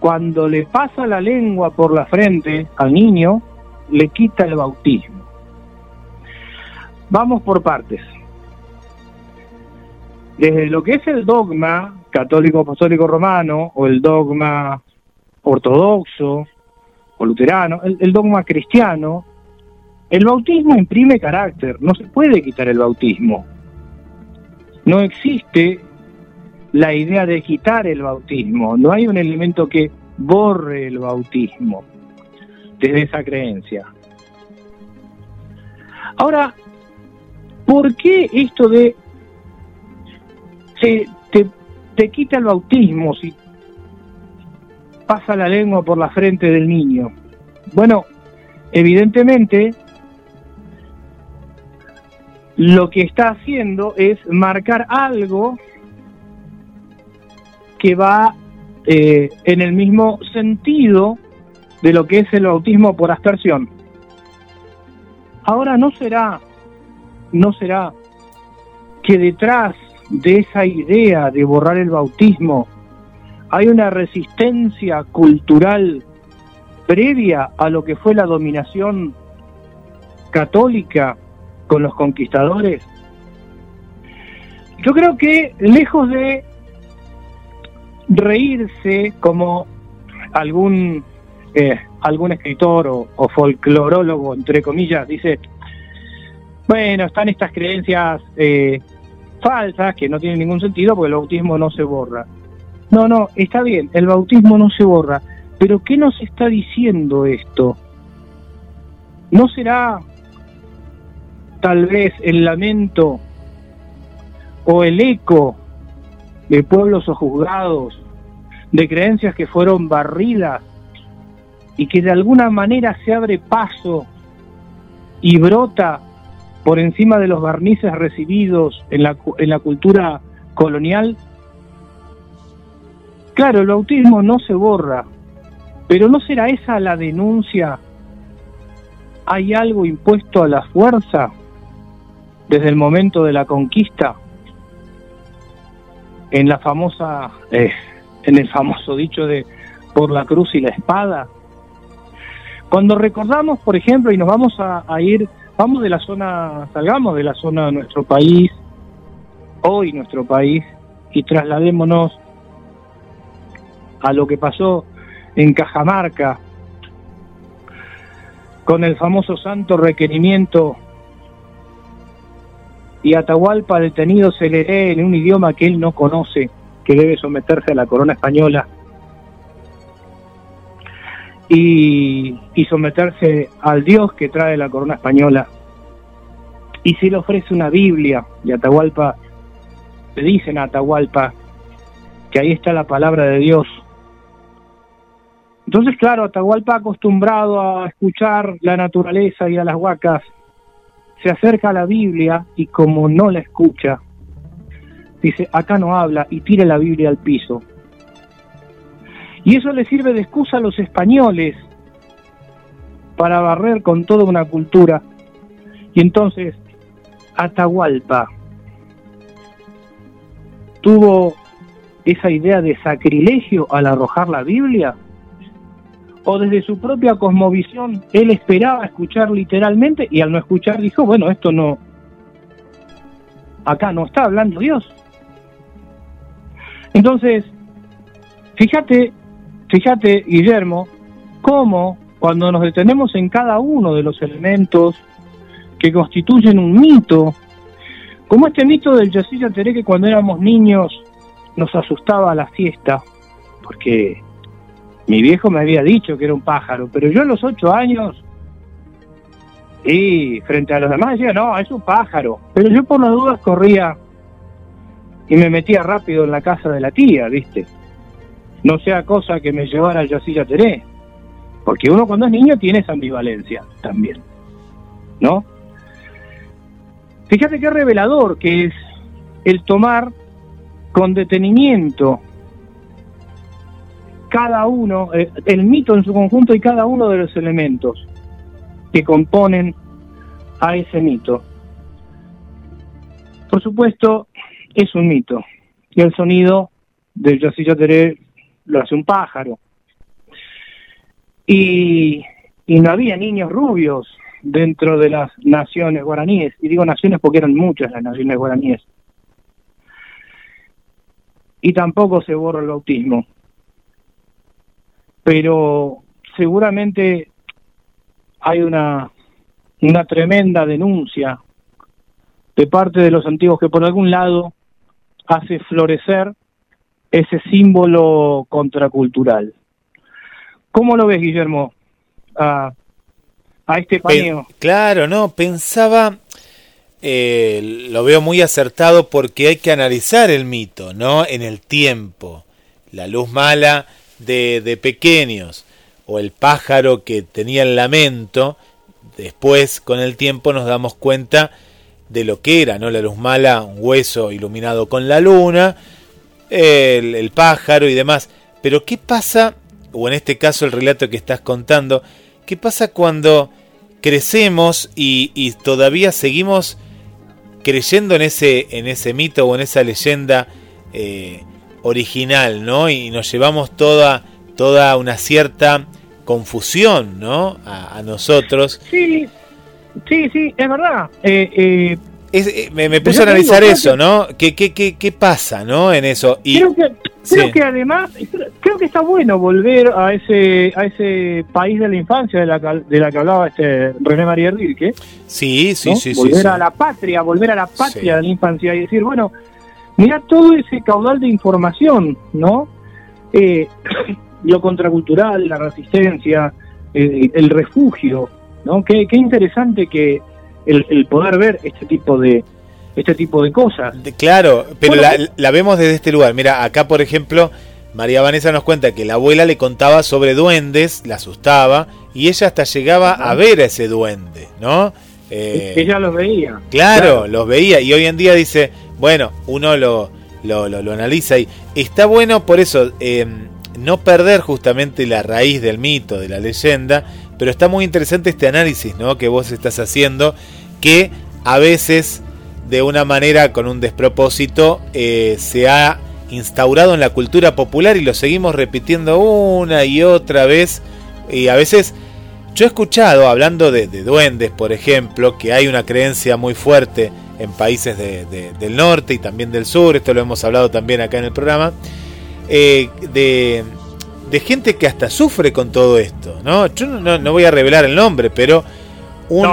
cuando le pasa la lengua por la frente al niño, le quita el bautismo. Vamos por partes. Desde lo que es el dogma católico apostólico romano o el dogma ortodoxo o luterano, el, dogma cristiano, el bautismo imprime carácter, no se puede quitar el bautismo. No existe la idea de quitar el bautismo, no hay un elemento que borre el bautismo desde esa creencia. Ahora, ¿por qué esto de se te, quita el bautismo si pasa la lengua por la frente del niño? Bueno, evidentemente lo que está haciendo es marcar algo que va eh, en el mismo sentido de lo que es el bautismo por aspersión. Ahora no será, no será que detrás de esa idea de borrar el bautismo hay una resistencia cultural previa a lo que fue la dominación católica con los conquistadores. Yo creo que lejos de reírse como algún eh, algún escritor o, o folclorólogo entre comillas dice bueno están estas creencias eh, falsas que no tienen ningún sentido porque el bautismo no se borra. No no está bien el bautismo no se borra pero qué nos está diciendo esto no será tal vez el lamento o el eco de pueblos o juzgados, de creencias que fueron barridas y que de alguna manera se abre paso y brota por encima de los barnices recibidos en la, cultura colonial. Claro, el bautismo no se borra, pero ¿no será esa la denuncia? ¿Hay algo impuesto a la fuerza desde el momento de la conquista? en la famosa, eh, en el famoso dicho de por la cruz y la espada. Cuando recordamos, por ejemplo, y nos vamos a, ir, vamos de la zona, salgamos de la zona de nuestro país, hoy nuestro país, y trasladémonos a lo que pasó en Cajamarca, con el famoso santo requerimiento y Atahualpa detenido se le lee en un idioma que él no conoce, que debe someterse a la corona española y, someterse al Dios que trae la corona española. Y se le ofrece una Biblia y Atahualpa, le dicen a Atahualpa que ahí está la palabra de Dios. Entonces, claro, Atahualpa acostumbrado a escuchar la naturaleza y a las huacas, se acerca a la Biblia y como no la escucha, dice, acá no habla y tira la Biblia al piso. Y eso le sirve de excusa a los españoles para barrer con toda una cultura. Y entonces Atahualpa tuvo esa idea de sacrilegio al arrojar la Biblia o desde su propia cosmovisión él esperaba escuchar literalmente y al no escuchar dijo, bueno, esto no, acá no está hablando Dios. Entonces, fíjate, fíjate, Guillermo, cómo cuando nos detenemos en cada uno de los elementos que constituyen un mito, como este mito del Yacilla Teré que cuando éramos niños nos asustaba la siesta, porque mi viejo me había dicho que era un pájaro, pero yo a los ocho años, y frente a los demás decía, no, es un pájaro. Pero yo por las dudas corría y me metía rápido en la casa de la tía, ¿viste? No sea cosa que me llevara yo así ya. Porque uno cuando es niño tiene esa ambivalencia también, ¿no? Fíjate qué revelador que es el tomar con detenimiento cada uno, eh, el mito en su conjunto y cada uno de los elementos que componen a ese mito. Por supuesto, es un mito. Y el sonido del Yosillo Teré lo hace un pájaro. Y, no había niños rubios dentro de las naciones guaraníes. Y digo naciones porque eran muchas las naciones guaraníes. Y tampoco se borra el bautismo pero seguramente hay una, una tremenda denuncia de parte de los antiguos que por algún lado hace florecer ese símbolo contracultural. ¿Cómo lo ves, Guillermo, a, este paneo? claro, no, pensaba, eh, lo veo muy acertado porque hay que analizar el mito, ¿no? En el tiempo. La luz mala de, pequeños o el pájaro que tenía el lamento, después con el tiempo nos damos cuenta de lo que era, ¿no? La luz mala, un hueso iluminado con la luna, el, pájaro y demás. Pero ¿qué pasa, o en este caso el relato que estás contando, qué pasa cuando crecemos y, todavía seguimos creyendo en ese, en ese mito o en esa leyenda eh, original, ¿no? Y nos llevamos toda, toda una cierta confusión, ¿no? A, nosotros. Sí, sí, sí, es verdad. Eh, eh, eh me, puse a analizar eso, ¿no? ¿Qué, qué, qué, qué pasa, ¿no? En eso. Y, creo que, creo que además, creo que está bueno volver a ese a ese país de la infancia de la, de la que hablaba este René María Rilke. Sí, sí, sí. Volver a la patria, volver a la patria de la infancia y decir, bueno, Mira todo ese caudal de información, ¿no? Eh, lo contracultural, la resistencia, eh, el refugio, ¿no? Qué, interesante que el, poder ver este tipo de este tipo de cosas. claro, pero la, vemos desde este lugar. Mira, acá por ejemplo, María Vanessa nos cuenta que la abuela le contaba sobre duendes, la asustaba, y ella hasta llegaba a ver a ese duende, ¿no? Eh, ella los veía. Claro, los veía, y hoy en día dice, bueno, uno lo, lo, analiza y está bueno por eso em, no perder justamente la raíz del mito, de la leyenda, pero está muy interesante este análisis ¿no? que vos estás haciendo, que a veces de una manera con un despropósito eh, se ha instaurado en la cultura popular y lo seguimos repitiendo una y otra vez. Y a veces yo he escuchado, hablando de, duendes, por ejemplo, que hay una creencia muy fuerte en países del norte y también del sur, esto lo hemos hablado también acá en el programa, eh, de, gente que hasta sufre con todo esto. ¿no? Yo no, voy a revelar el nombre, pero un,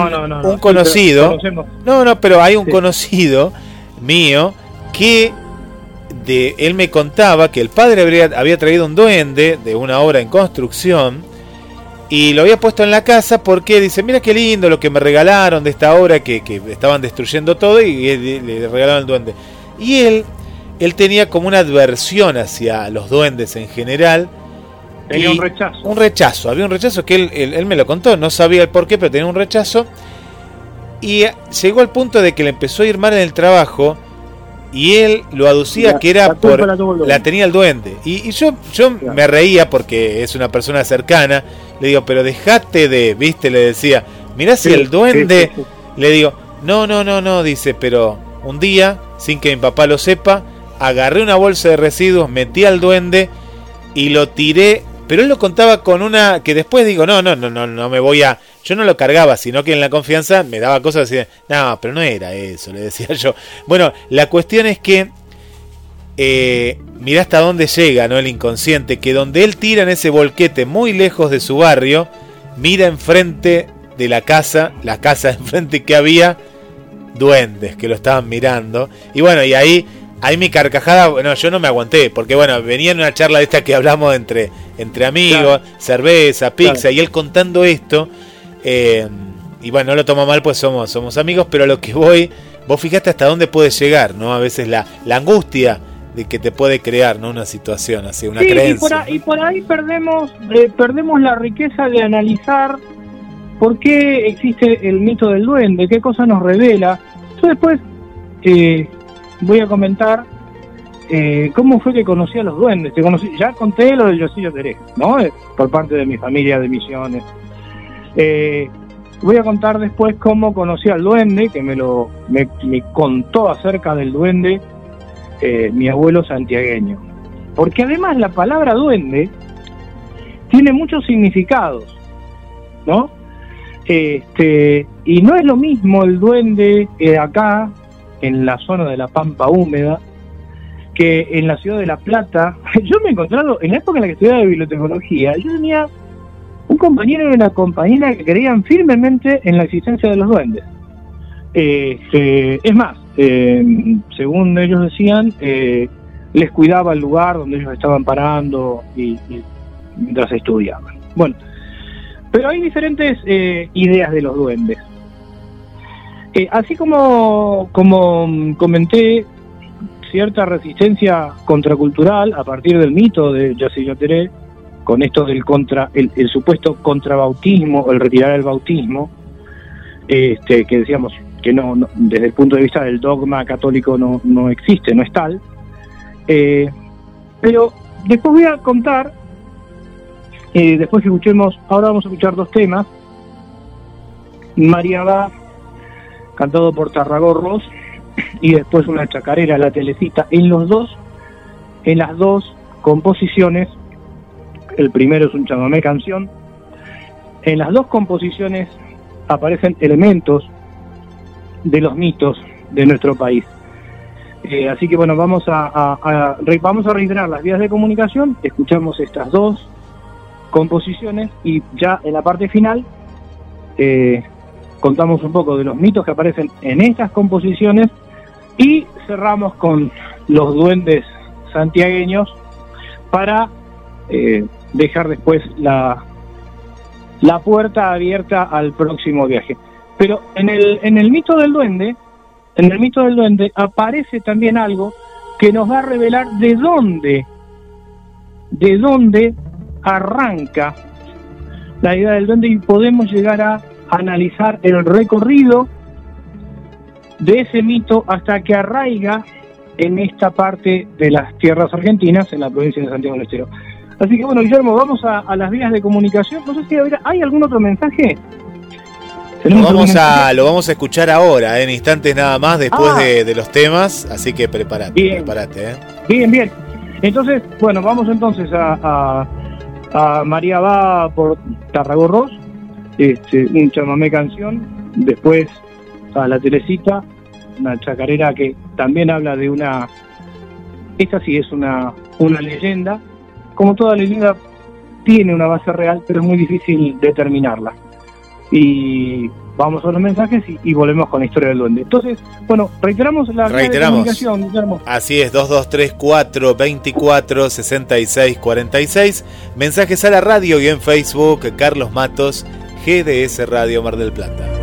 un conocido, no, no, pero hay un conocido mío que de, él me contaba que el padre habría, había traído un duende de una obra en construcción y lo había puesto en la casa porque dice, mira qué lindo lo que me regalaron de esta obra que, estaban destruyendo todo y, le regalaron el duende. Y él, él tenía como una adversión hacia los duendes en general. Tenía un rechazo. Un rechazo, había un rechazo que él, él, me lo contó, no sabía el por qué, pero tenía un rechazo. Y llegó al punto de que le empezó a ir mal en el trabajo y él lo aducía que era por la, tenía el duende. Y, yo yo me reía porque es una persona cercana. Le digo pero dejate de viste le decía mirá si el duende le digo no no no no dice pero un día sin que mi papá lo sepa agarré una bolsa de residuos metí al duende y lo tiré pero él lo contaba con una que después digo no no no no no me voy a yo no lo cargaba, sino que en la confianza me daba cosas así, no, pero no era eso, le decía yo. Bueno, la cuestión es que eh, mira hasta dónde llega ¿no? el inconsciente, que donde él tira en ese volquete muy lejos de su barrio, mira enfrente de la casa, la casa enfrente que había duendes que lo estaban mirando. Y bueno, y ahí, ahí mi carcajada, bueno, yo no me aguanté, porque bueno, venía en una charla de esta que hablamos entre, entre amigos, cerveza, pizza, y él contando esto. Eh, y bueno, no lo tomo mal, pues somos, somos amigos, pero a lo que voy, vos fijaste hasta dónde puede llegar, ¿no? A veces la, la angustia de que te puede crear, ¿no? Una situación así, una creencia. Y por ahí, perdemos, eh, perdemos la riqueza de analizar por qué existe el mito del duende, qué cosa nos revela. Yo después eh, voy a comentar cómo fue que conocí a los duendes. Ya conté lo del Yosillo Teré, ¿no? por parte de mi familia de misiones. Eh, voy a contar después cómo conocí al duende, que me lo me, contó acerca del duende eh, mi abuelo santiagueño. Porque además la palabra duende tiene muchos significados, ¿no? Este, y no es lo mismo el duende eh, acá, en la zona de la Pampa Húmeda, que en la ciudad de La Plata. Yo me he encontrado, en la época en la que estudiaba bibliotecología, yo tenía un compañero y una compañera que creían firmemente en la existencia de los duendes. Eh, es más, eh, según ellos decían, eh, les cuidaba el lugar donde ellos estaban parando y, mientras estudiaban. Bueno, pero hay diferentes ideas de los duendes. Así como, como comenté, cierta resistencia contracultural a partir del mito de Yacillo Teré, con esto del contra, el, supuesto contrabautismo, el retirar el bautismo, este, que decíamos que no, desde el punto de vista del dogma católico no, no existe, no es tal. Eh, pero después voy a contar, eh, después escuchemos, ahora vamos a escuchar dos temas. María va, cantado por Tarragorros, y después una chacarera, la telecita. En los dos, en las dos composiciones el primero es un chamamé canción. En las dos composiciones aparecen elementos de los mitos de nuestro país. Eh, así que bueno, vamos a, vamos a reiterar las vías de comunicación, escuchamos estas dos composiciones y ya en la parte final eh, contamos un poco de los mitos que aparecen en estas composiciones y cerramos con los duendes santiagueños para eh, dejar después la, la puerta abierta al próximo viaje. Pero en el, en el mito del duende, en el mito del duende aparece también algo que nos va a revelar de dónde, de dónde arranca la idea del duende y podemos llegar a analizar el recorrido de ese mito hasta que arraiga en esta parte de las tierras argentinas, en la provincia de Santiago del Estero. Así que bueno, Guillermo, vamos a, las vías de comunicación. No sé si hay algún otro mensaje. Lo vamos, a, lo vamos a escuchar ahora, en instantes nada más, después ah. de, los temas. Así que prepárate, bien. prepárate. ¿eh? Bien, bien. Entonces, bueno, vamos entonces a, a, María va por Tarragorros, este, un chamamé canción, después a La Teresita, una chacarera que también habla de una, esta sí es una, una leyenda, como toda leyenda tiene una base real, pero es muy difícil determinarla. Y vamos a los mensajes y, volvemos con la historia del duende. Entonces, bueno, reiteramos la comunicación, Así es, 2234 24 66 46. Mensajes a la radio y en Facebook, Carlos Matos, GDS Radio Mar del Plata.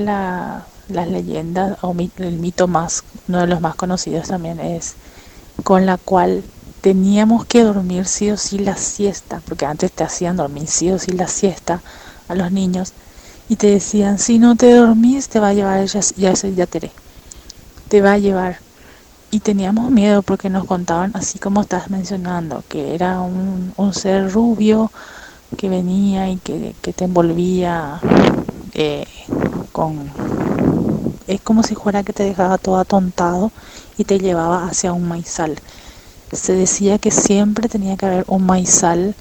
las leyendas, o el mito más, uno de los más conocidos también es con la cual teníamos que dormir sí o sí la siesta, porque antes te hacían dormir sí o sí la siesta a los niños y te decían, si no te dormís te va a llevar ella, ya ese ya te te va a llevar. Y teníamos miedo porque nos contaban, así como estás mencionando, que era un, un ser rubio que venía y que, que te envolvía eh, con es como si fuera que te dejaba todo atontado y te llevaba hacia un maizal. Se decía que siempre tenía que haber un maizal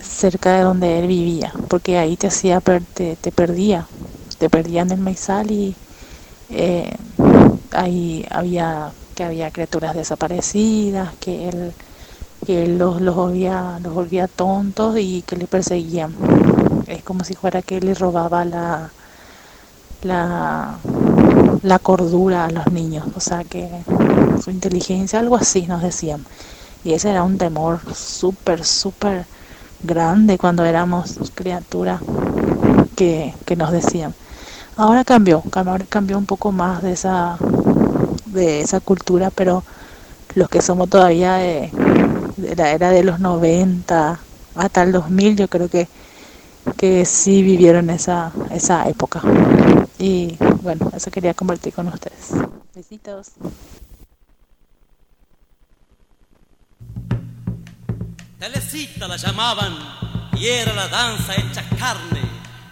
cerca de donde él vivía, porque ahí te hacía te, te perdía, te perdían el maizal y eh, ahí había que había criaturas desaparecidas, que él que los, los volvía los volvía tontos y que le perseguían. Es como si fuera que le robaba la la cordura a los niños, o sea que su inteligencia, algo así nos decían. Y ese era un temor súper, súper grande cuando éramos criaturas que, que nos decían. Ahora cambió, cambió un poco más de esa, de esa cultura, pero los que somos todavía de, de la era de los 90 hasta el 2000, yo creo que, que sí vivieron esa, esa época. Y bueno, eso quería compartir con ustedes. Besitos. Telecita la llamaban y era la danza hecha carne,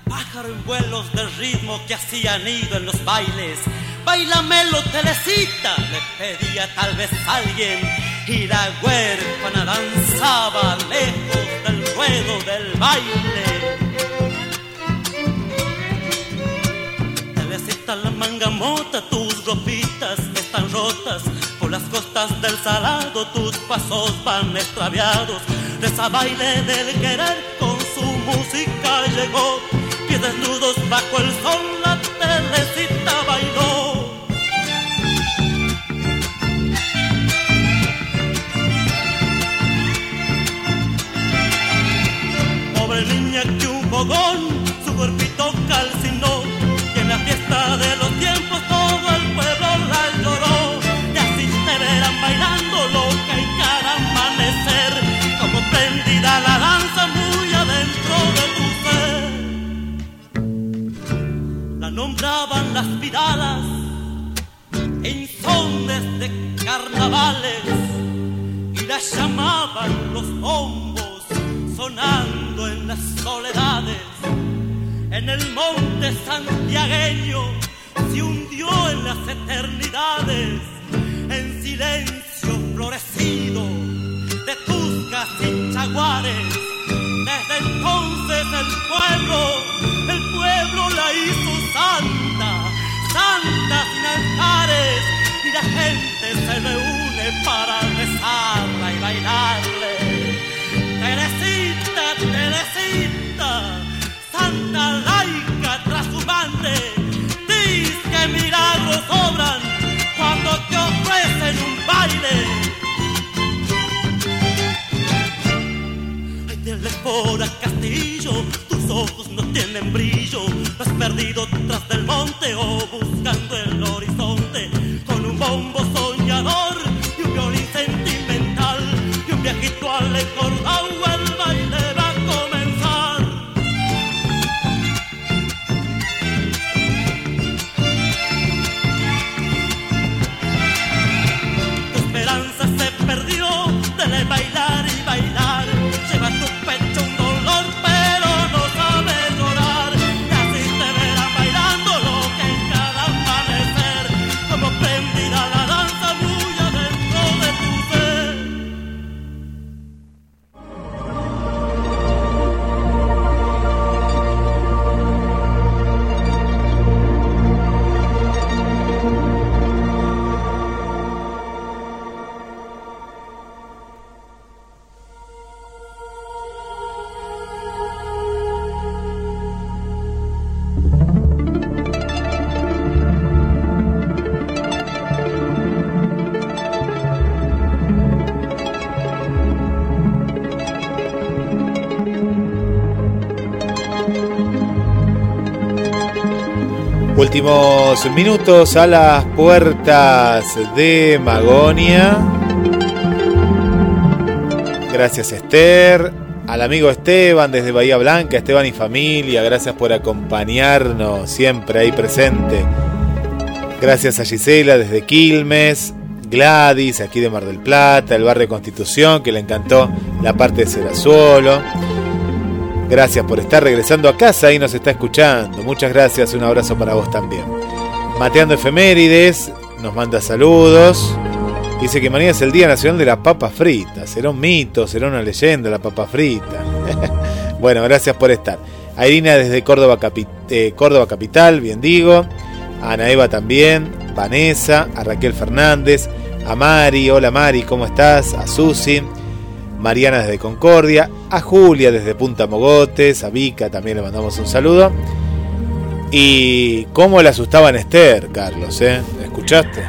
pájaro en vuelos del ritmo que hacían nido en los bailes. Bailamelo, Telecita, le pedía tal vez alguien y la huérfana danzaba lejos del ruedo del baile. La manga mota, tus ropitas están rotas por las costas del salado, tus pasos van extraviados. De esa baile del querer con su música llegó, pies desnudos bajo el sol, la Telecita bailó. niña que un fogón nombraban las piradas en sones de carnavales y la llamaban los bombos sonando en las soledades. En el monte santiagueño se hundió en las eternidades, en silencio florecido de tuscas y chaguares. Desde entonces el pueblo, el pueblo la hizo santa, santa sin altares, y la gente se reúne para rezarla y bailarle. Teresita, Teresita, santa laica tras su madre, dice que milagros obran cuando te ofrecen un baile. De por Castillo, tus ojos no tienen brillo, has perdido tras del monte o buscando Últimos minutos a las puertas de Magonia. Gracias Esther, al amigo Esteban desde Bahía Blanca, Esteban y familia, gracias por acompañarnos siempre ahí presente. Gracias a Gisela desde Quilmes, Gladys aquí de Mar del Plata, el barrio Constitución que le encantó la parte de Serazuelo. Gracias por estar regresando a casa y nos está escuchando. Muchas gracias, un abrazo para vos también. Mateando Efemérides nos manda saludos. Dice que mañana es el Día Nacional de la Papa Frita. Será un mito, será una leyenda la papa frita. bueno, gracias por estar. A Irina desde Córdoba, eh, Córdoba Capital, bien digo. Ana Eva también. Vanessa, a Raquel Fernández, a Mari, hola Mari, ¿cómo estás? A Susi. Mariana desde Concordia, a Julia desde Punta Mogotes, a Vika también le mandamos un saludo. Y cómo le asustaban Esther, Carlos, ¿eh? ¿Escuchaste?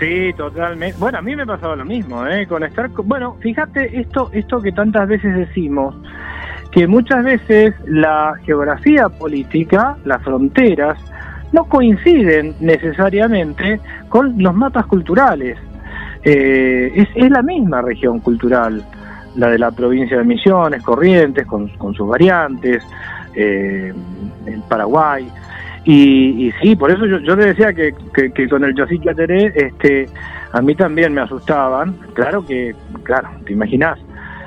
Sí, totalmente. Bueno, a mí me pasaba lo mismo, ¿eh? Con estar. Bueno, fíjate esto, esto que tantas veces decimos, que muchas veces la geografía política, las fronteras, no coinciden necesariamente con los mapas culturales. Eh, es, la misma región cultural, la de la provincia de Misiones, Corrientes, con, con sus variantes, eh, el Paraguay. Y, sí, por eso yo, yo le decía que, con el Yossi Teré, este, a mí también me asustaban. Claro que, claro, te imaginas,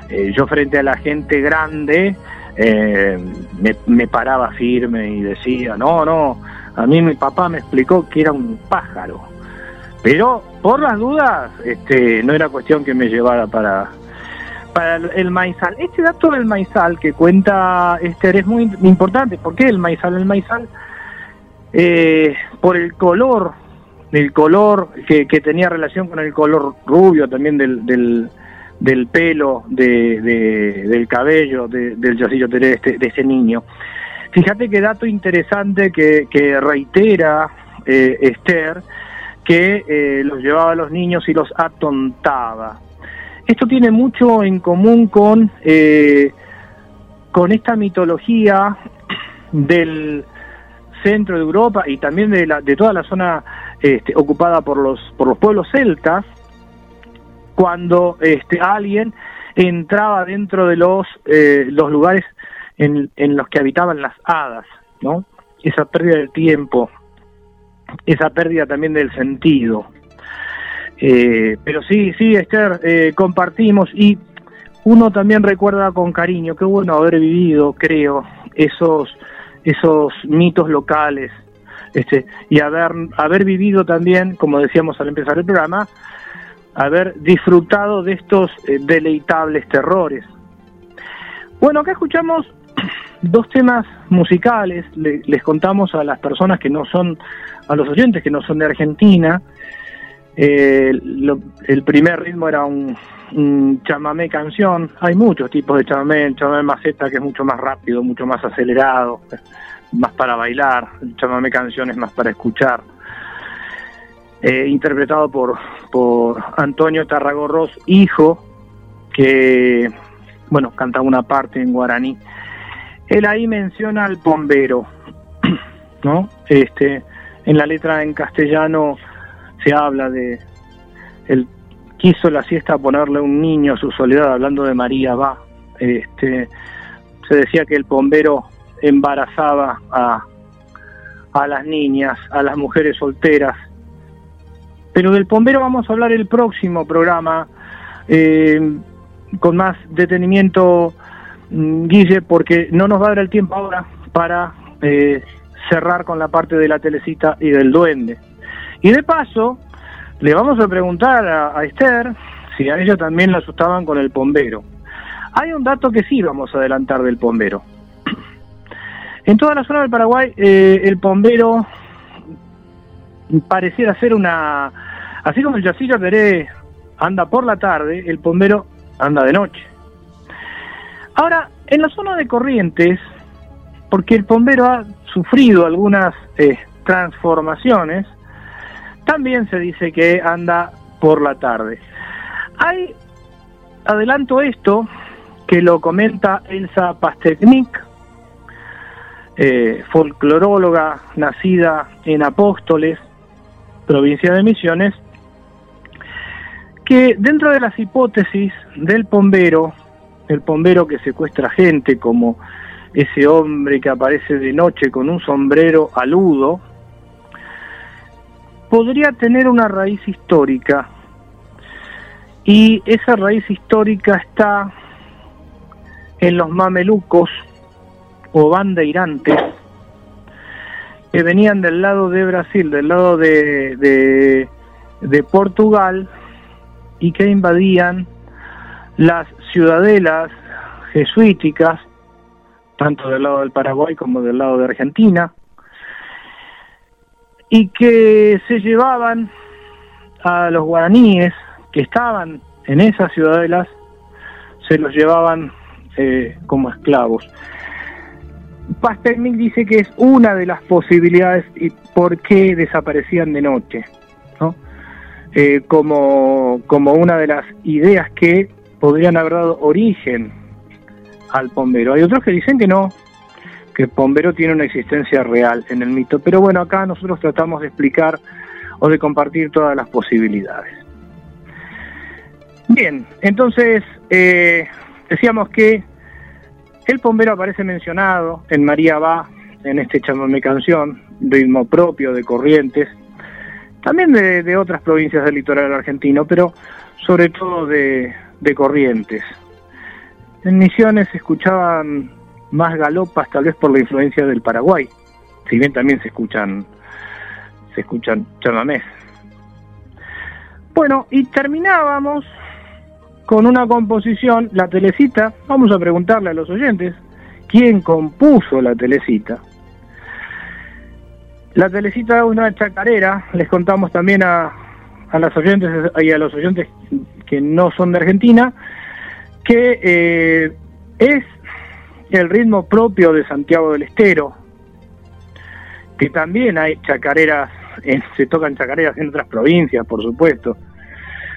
eh, yo frente a la gente grande eh, me, me, paraba firme y decía, no, no, a mí mi papá me explicó que era un pájaro. Pero por las dudas, este, no era cuestión que me llevara para, para el maizal. Este dato del maizal que cuenta Esther es muy importante. ¿Por qué el maizal? El maizal eh, por el color, el color que, tenía relación con el color rubio también del, del, pelo, de, del cabello del Yosillo de, este, de ese niño. Fíjate qué dato interesante que, reitera eh, Esther, que eh, los llevaba a los niños y los atontaba. Esto tiene mucho en común con, con esta mitología del, centro de Europa y también de, la, de toda la zona este, ocupada por los, por los pueblos celtas, cuando este, alguien entraba dentro de los, eh, los lugares en, en, los que habitaban las hadas, ¿no? Esa pérdida del tiempo, esa pérdida también del sentido. Eh, pero sí, sí, Esther, eh, compartimos y uno también recuerda con cariño, qué bueno haber vivido, creo, esos esos mitos locales este, y haber, haber vivido también, como decíamos al empezar el programa, haber disfrutado de estos eh, deleitables terrores. Bueno, acá escuchamos dos temas musicales, les contamos a las personas que no son, a los oyentes que no son de Argentina, eh, el primer ritmo era un, un, chamamé canción. Hay muchos tipos de chamamé. El chamamé maceta que es mucho más rápido, mucho más acelerado, más para bailar. El chamamé canción es más para escuchar. Eh, interpretado por, por Antonio Tarragorros, hijo, que, bueno, canta una parte en guaraní. Él ahí menciona al bombero, ¿no? Este, en la letra en castellano se habla de el quiso la siesta ponerle un niño a su soledad, hablando de María va. Este, se decía que el bombero embarazaba a, a las niñas, a las mujeres solteras. Pero del bombero vamos a hablar el próximo programa eh, con más detenimiento, mm, Guille, porque no nos va a dar el tiempo ahora para eh, cerrar con la parte de la telecita y del duende. Y de paso, le vamos a preguntar a, Esther si a ella también la asustaban con el bombero. Hay un dato que sí vamos a adelantar del bombero. En toda la zona del Paraguay, eh, el bombero pareciera ser una... Así como el Yacillo Peré anda por la tarde, el bombero anda de noche. Ahora, en la zona de Corrientes, porque el bombero ha sufrido algunas eh, transformaciones, también se dice que anda por la tarde. Hay, adelanto esto, que lo comenta Elsa Pastechnik, eh, folcloróloga nacida en Apóstoles, provincia de Misiones, que dentro de las hipótesis del pombero, el pombero que secuestra gente como ese hombre que aparece de noche con un sombrero aludo, podría tener una raíz histórica. Y esa raíz histórica está en los mamelucos o bandeirantes que venían del lado de Brasil, del lado de, de, Portugal y que invadían las ciudadelas jesuíticas, tanto del lado del Paraguay como del lado de Argentina, y que se llevaban a los guaraníes que estaban en esas ciudadelas, se los llevaban eh, como esclavos. Pasternak dice que es una de las posibilidades y por qué desaparecían de noche, ¿no? Eh, como, como una de las ideas que podrían haber dado origen al pombero. Hay otros que dicen que no, que Pombero tiene una existencia real en el mito, pero bueno, acá nosotros tratamos de explicar o de compartir todas las posibilidades. Bien, entonces eh, decíamos que el Pombero aparece mencionado en María Va, en este chamamé canción, ritmo propio de Corrientes, también de, otras provincias del litoral argentino, pero sobre todo de, de Corrientes. En Misiones escuchaban más galopas, tal vez por la influencia del Paraguay, si bien también se escuchan, se escuchan chamamés. Bueno, y terminábamos con una composición, la telecita, vamos a preguntarle a los oyentes, ¿quién compuso la telecita? La telecita es una chacarera, les contamos también a, a las oyentes y a los oyentes que no son de Argentina, que eh, es el ritmo propio de Santiago del Estero, que también hay chacareras, se tocan chacareras en otras provincias, por supuesto,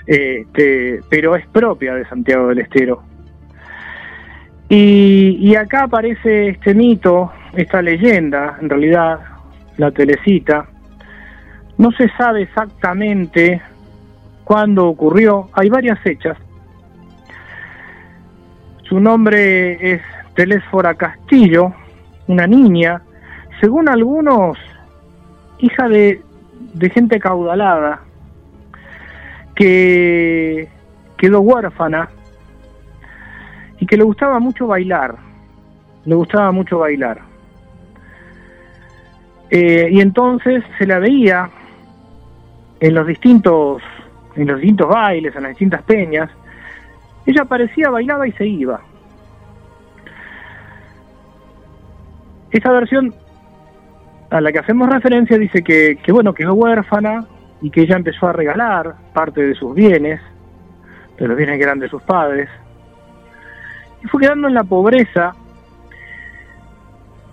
este, pero es propia de Santiago del Estero. Y, y acá aparece este mito, esta leyenda, en realidad, la telecita. No se sabe exactamente cuándo ocurrió, hay varias fechas. Su nombre es Telésfora Castillo, una niña, según algunos, hija de, de gente caudalada, que quedó huérfana y que le gustaba mucho bailar, le gustaba mucho bailar. Eh, y entonces se la veía en los distintos en los distintos bailes, en las distintas peñas, ella aparecía, bailaba y se iba. Esa versión a la que hacemos referencia dice que, que bueno, quedó huérfana y que ella empezó a regalar parte de sus bienes, de los bienes que eran de sus padres, y fue quedando en la pobreza.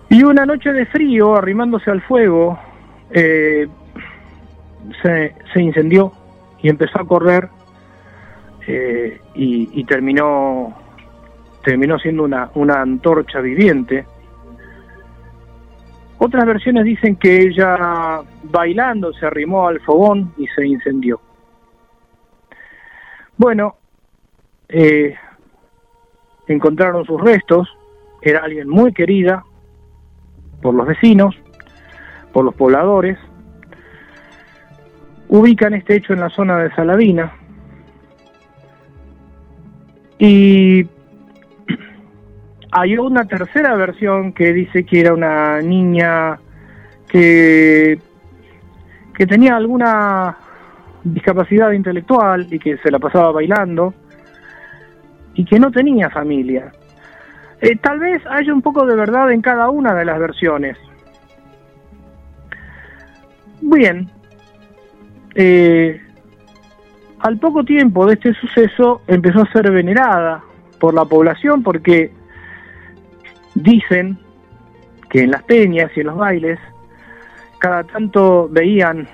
Y una noche de frío, arrimándose al fuego, eh, se, se incendió y empezó a correr eh, y, terminó terminó siendo una, una antorcha viviente. Otras versiones dicen que ella bailando se arrimó al fogón y se incendió. Bueno, eh, encontraron sus restos, era alguien muy querida por los vecinos, por los pobladores, ubican este hecho en la zona de Saladina. Y hay una tercera versión que dice que era una niña que, que tenía alguna discapacidad intelectual y que se la pasaba bailando y que no tenía familia. Eh, tal vez haya un poco de verdad en cada una de las versiones. Bien, eh, al poco tiempo de este suceso empezó a ser venerada por la población porque dicen que en las peñas y en los bailes cada tanto veían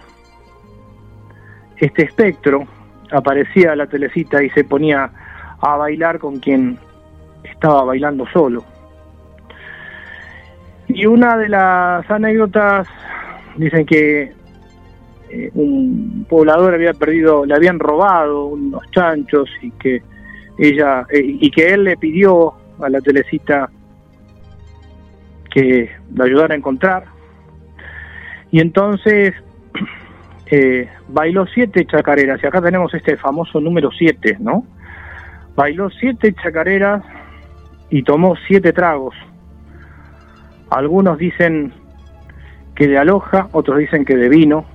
este espectro, aparecía la telecita y se ponía a bailar con quien estaba bailando solo. Y una de las anécdotas dicen que eh, un poblador había perdido, le habían robado unos chanchos y que ella eh, y que él le pidió a la telecita que la ayudara a encontrar y entonces eh, bailó siete chacareras y acá tenemos este famoso número siete, ¿no? Bailó siete chacareras y tomó siete tragos. Algunos dicen que de aloja, otros dicen que de vino,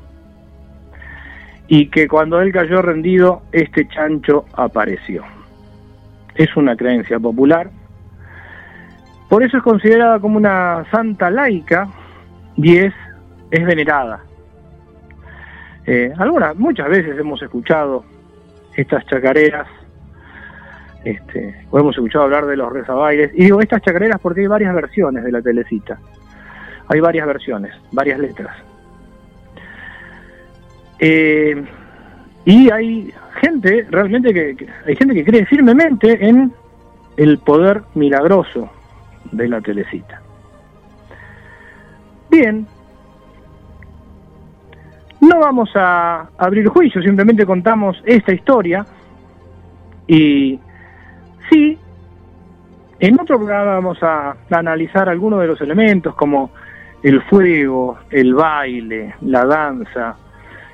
y que cuando él cayó rendido, este chancho apareció. Es una creencia popular. Por eso es considerada como una santa laica y es, venerada. Eh, algunas, muchas veces hemos escuchado estas chacareras Este, hemos escuchado hablar de los rezabailes. Y digo estas chacareras porque hay varias versiones de la telecita. Hay varias versiones, varias letras. Eh, y hay gente, realmente, que, hay gente que cree firmemente en el poder milagroso de la telecita. Bien, no vamos a abrir juicio, simplemente contamos esta historia y sí, en otro programa vamos a, analizar algunos de los elementos como el fuego, el baile, la danza,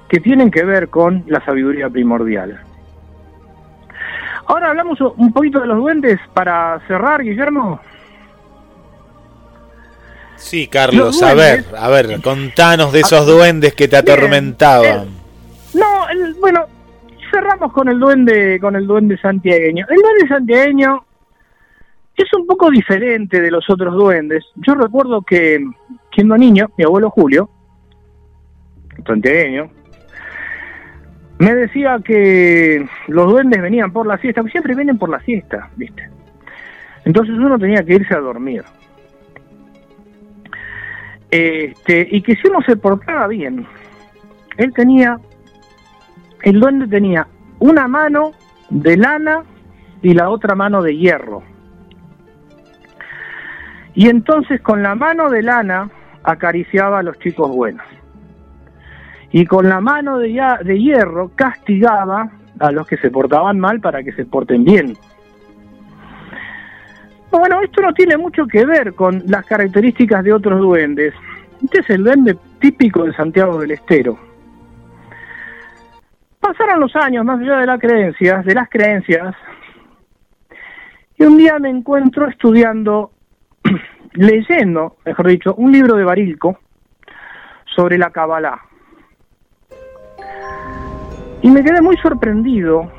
que tienen que ver con la sabiduría primordial. Ahora hablamos un poquito de los duendes para cerrar, Guillermo. Sí, Carlos, a ver, a ver, contanos de esos duendes que te atormentaban. no, bueno, cerramos con el duende, con el duende santiagueño. El duende santiagueño es un poco diferente de los otros duendes. Yo recuerdo que, siendo niño, mi abuelo Julio, santiagueño, me decía que los duendes venían por la siesta, siempre vienen por la siesta, ¿viste? Entonces uno tenía que irse a dormir. Este, y que uno se portaba bien, él tenía, el duende tenía una mano de lana y la otra mano de hierro. Y entonces con la mano de lana acariciaba a los chicos buenos y con la mano de, de hierro castigaba a los que se portaban mal para que se porten bien. Bueno, esto no tiene mucho que ver con las características de otros duendes. Este es el duende típico de Santiago del Estero. Pasaron los años, más allá de las creencias, de las creencias, y un día me encuentro estudiando, leyendo, mejor dicho, un libro de Barilco sobre la Kabbalah. Y me quedé muy sorprendido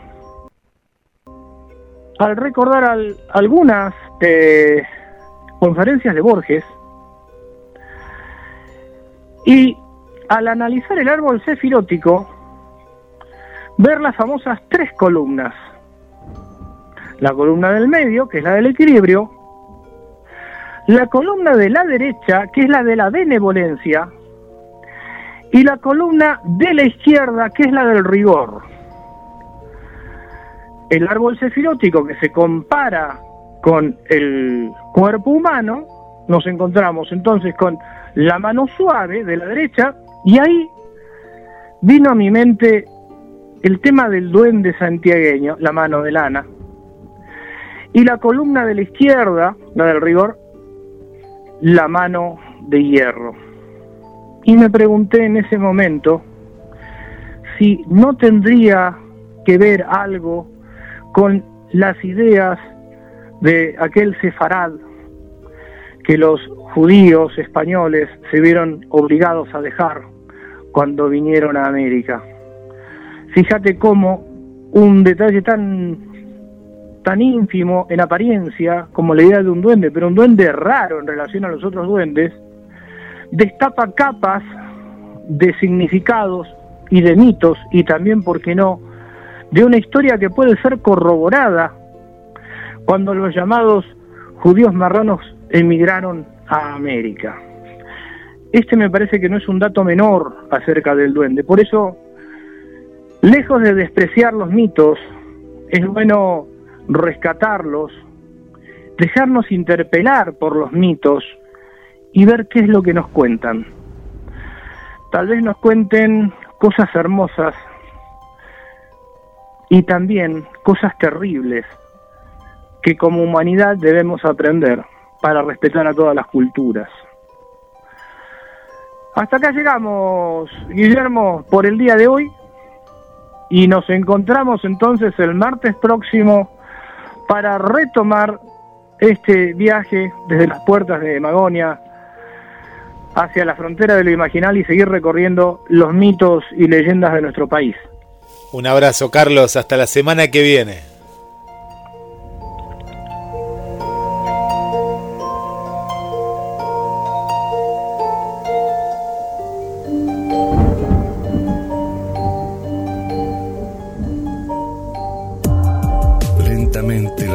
al recordar algunas eh, conferencias de Borges y al analizar el árbol cefirótico, ver las famosas tres columnas. La columna del medio, que es la del equilibrio, la columna de la derecha, que es la de la benevolencia, y la columna de la izquierda, que es la del rigor. El árbol cefirótico que se compara con el cuerpo humano, nos encontramos entonces con la mano suave de la derecha y ahí vino a mi mente el tema del duende santiagueño, la mano de lana, y la columna de la izquierda, la del rigor, la mano de hierro. Y me pregunté en ese momento si no tendría que ver algo con las ideas de aquel sefarad que los judíos españoles se vieron obligados a dejar cuando vinieron a América. Fíjate cómo un detalle tan tan ínfimo en apariencia como la idea de un duende, pero un duende raro en relación a los otros duendes, destapa capas de significados y de mitos y también, ¿por qué no?, de una historia que puede ser corroborada cuando los llamados judíos marranos emigraron a América. Este me parece que no es un dato menor acerca del duende, por eso, lejos de despreciar los mitos, es bueno rescatarlos, dejarnos interpelar por los mitos, y ver qué es lo que nos cuentan. Tal vez nos cuenten cosas hermosas y también cosas terribles que como humanidad debemos aprender para respetar a todas las culturas. Hasta acá llegamos, Guillermo, por el día de hoy y nos encontramos entonces el martes próximo para retomar este viaje desde las puertas de Magonia hacia la frontera de lo imaginal y seguir recorriendo los mitos y leyendas de nuestro país. Un abrazo, Carlos. Hasta la semana que viene.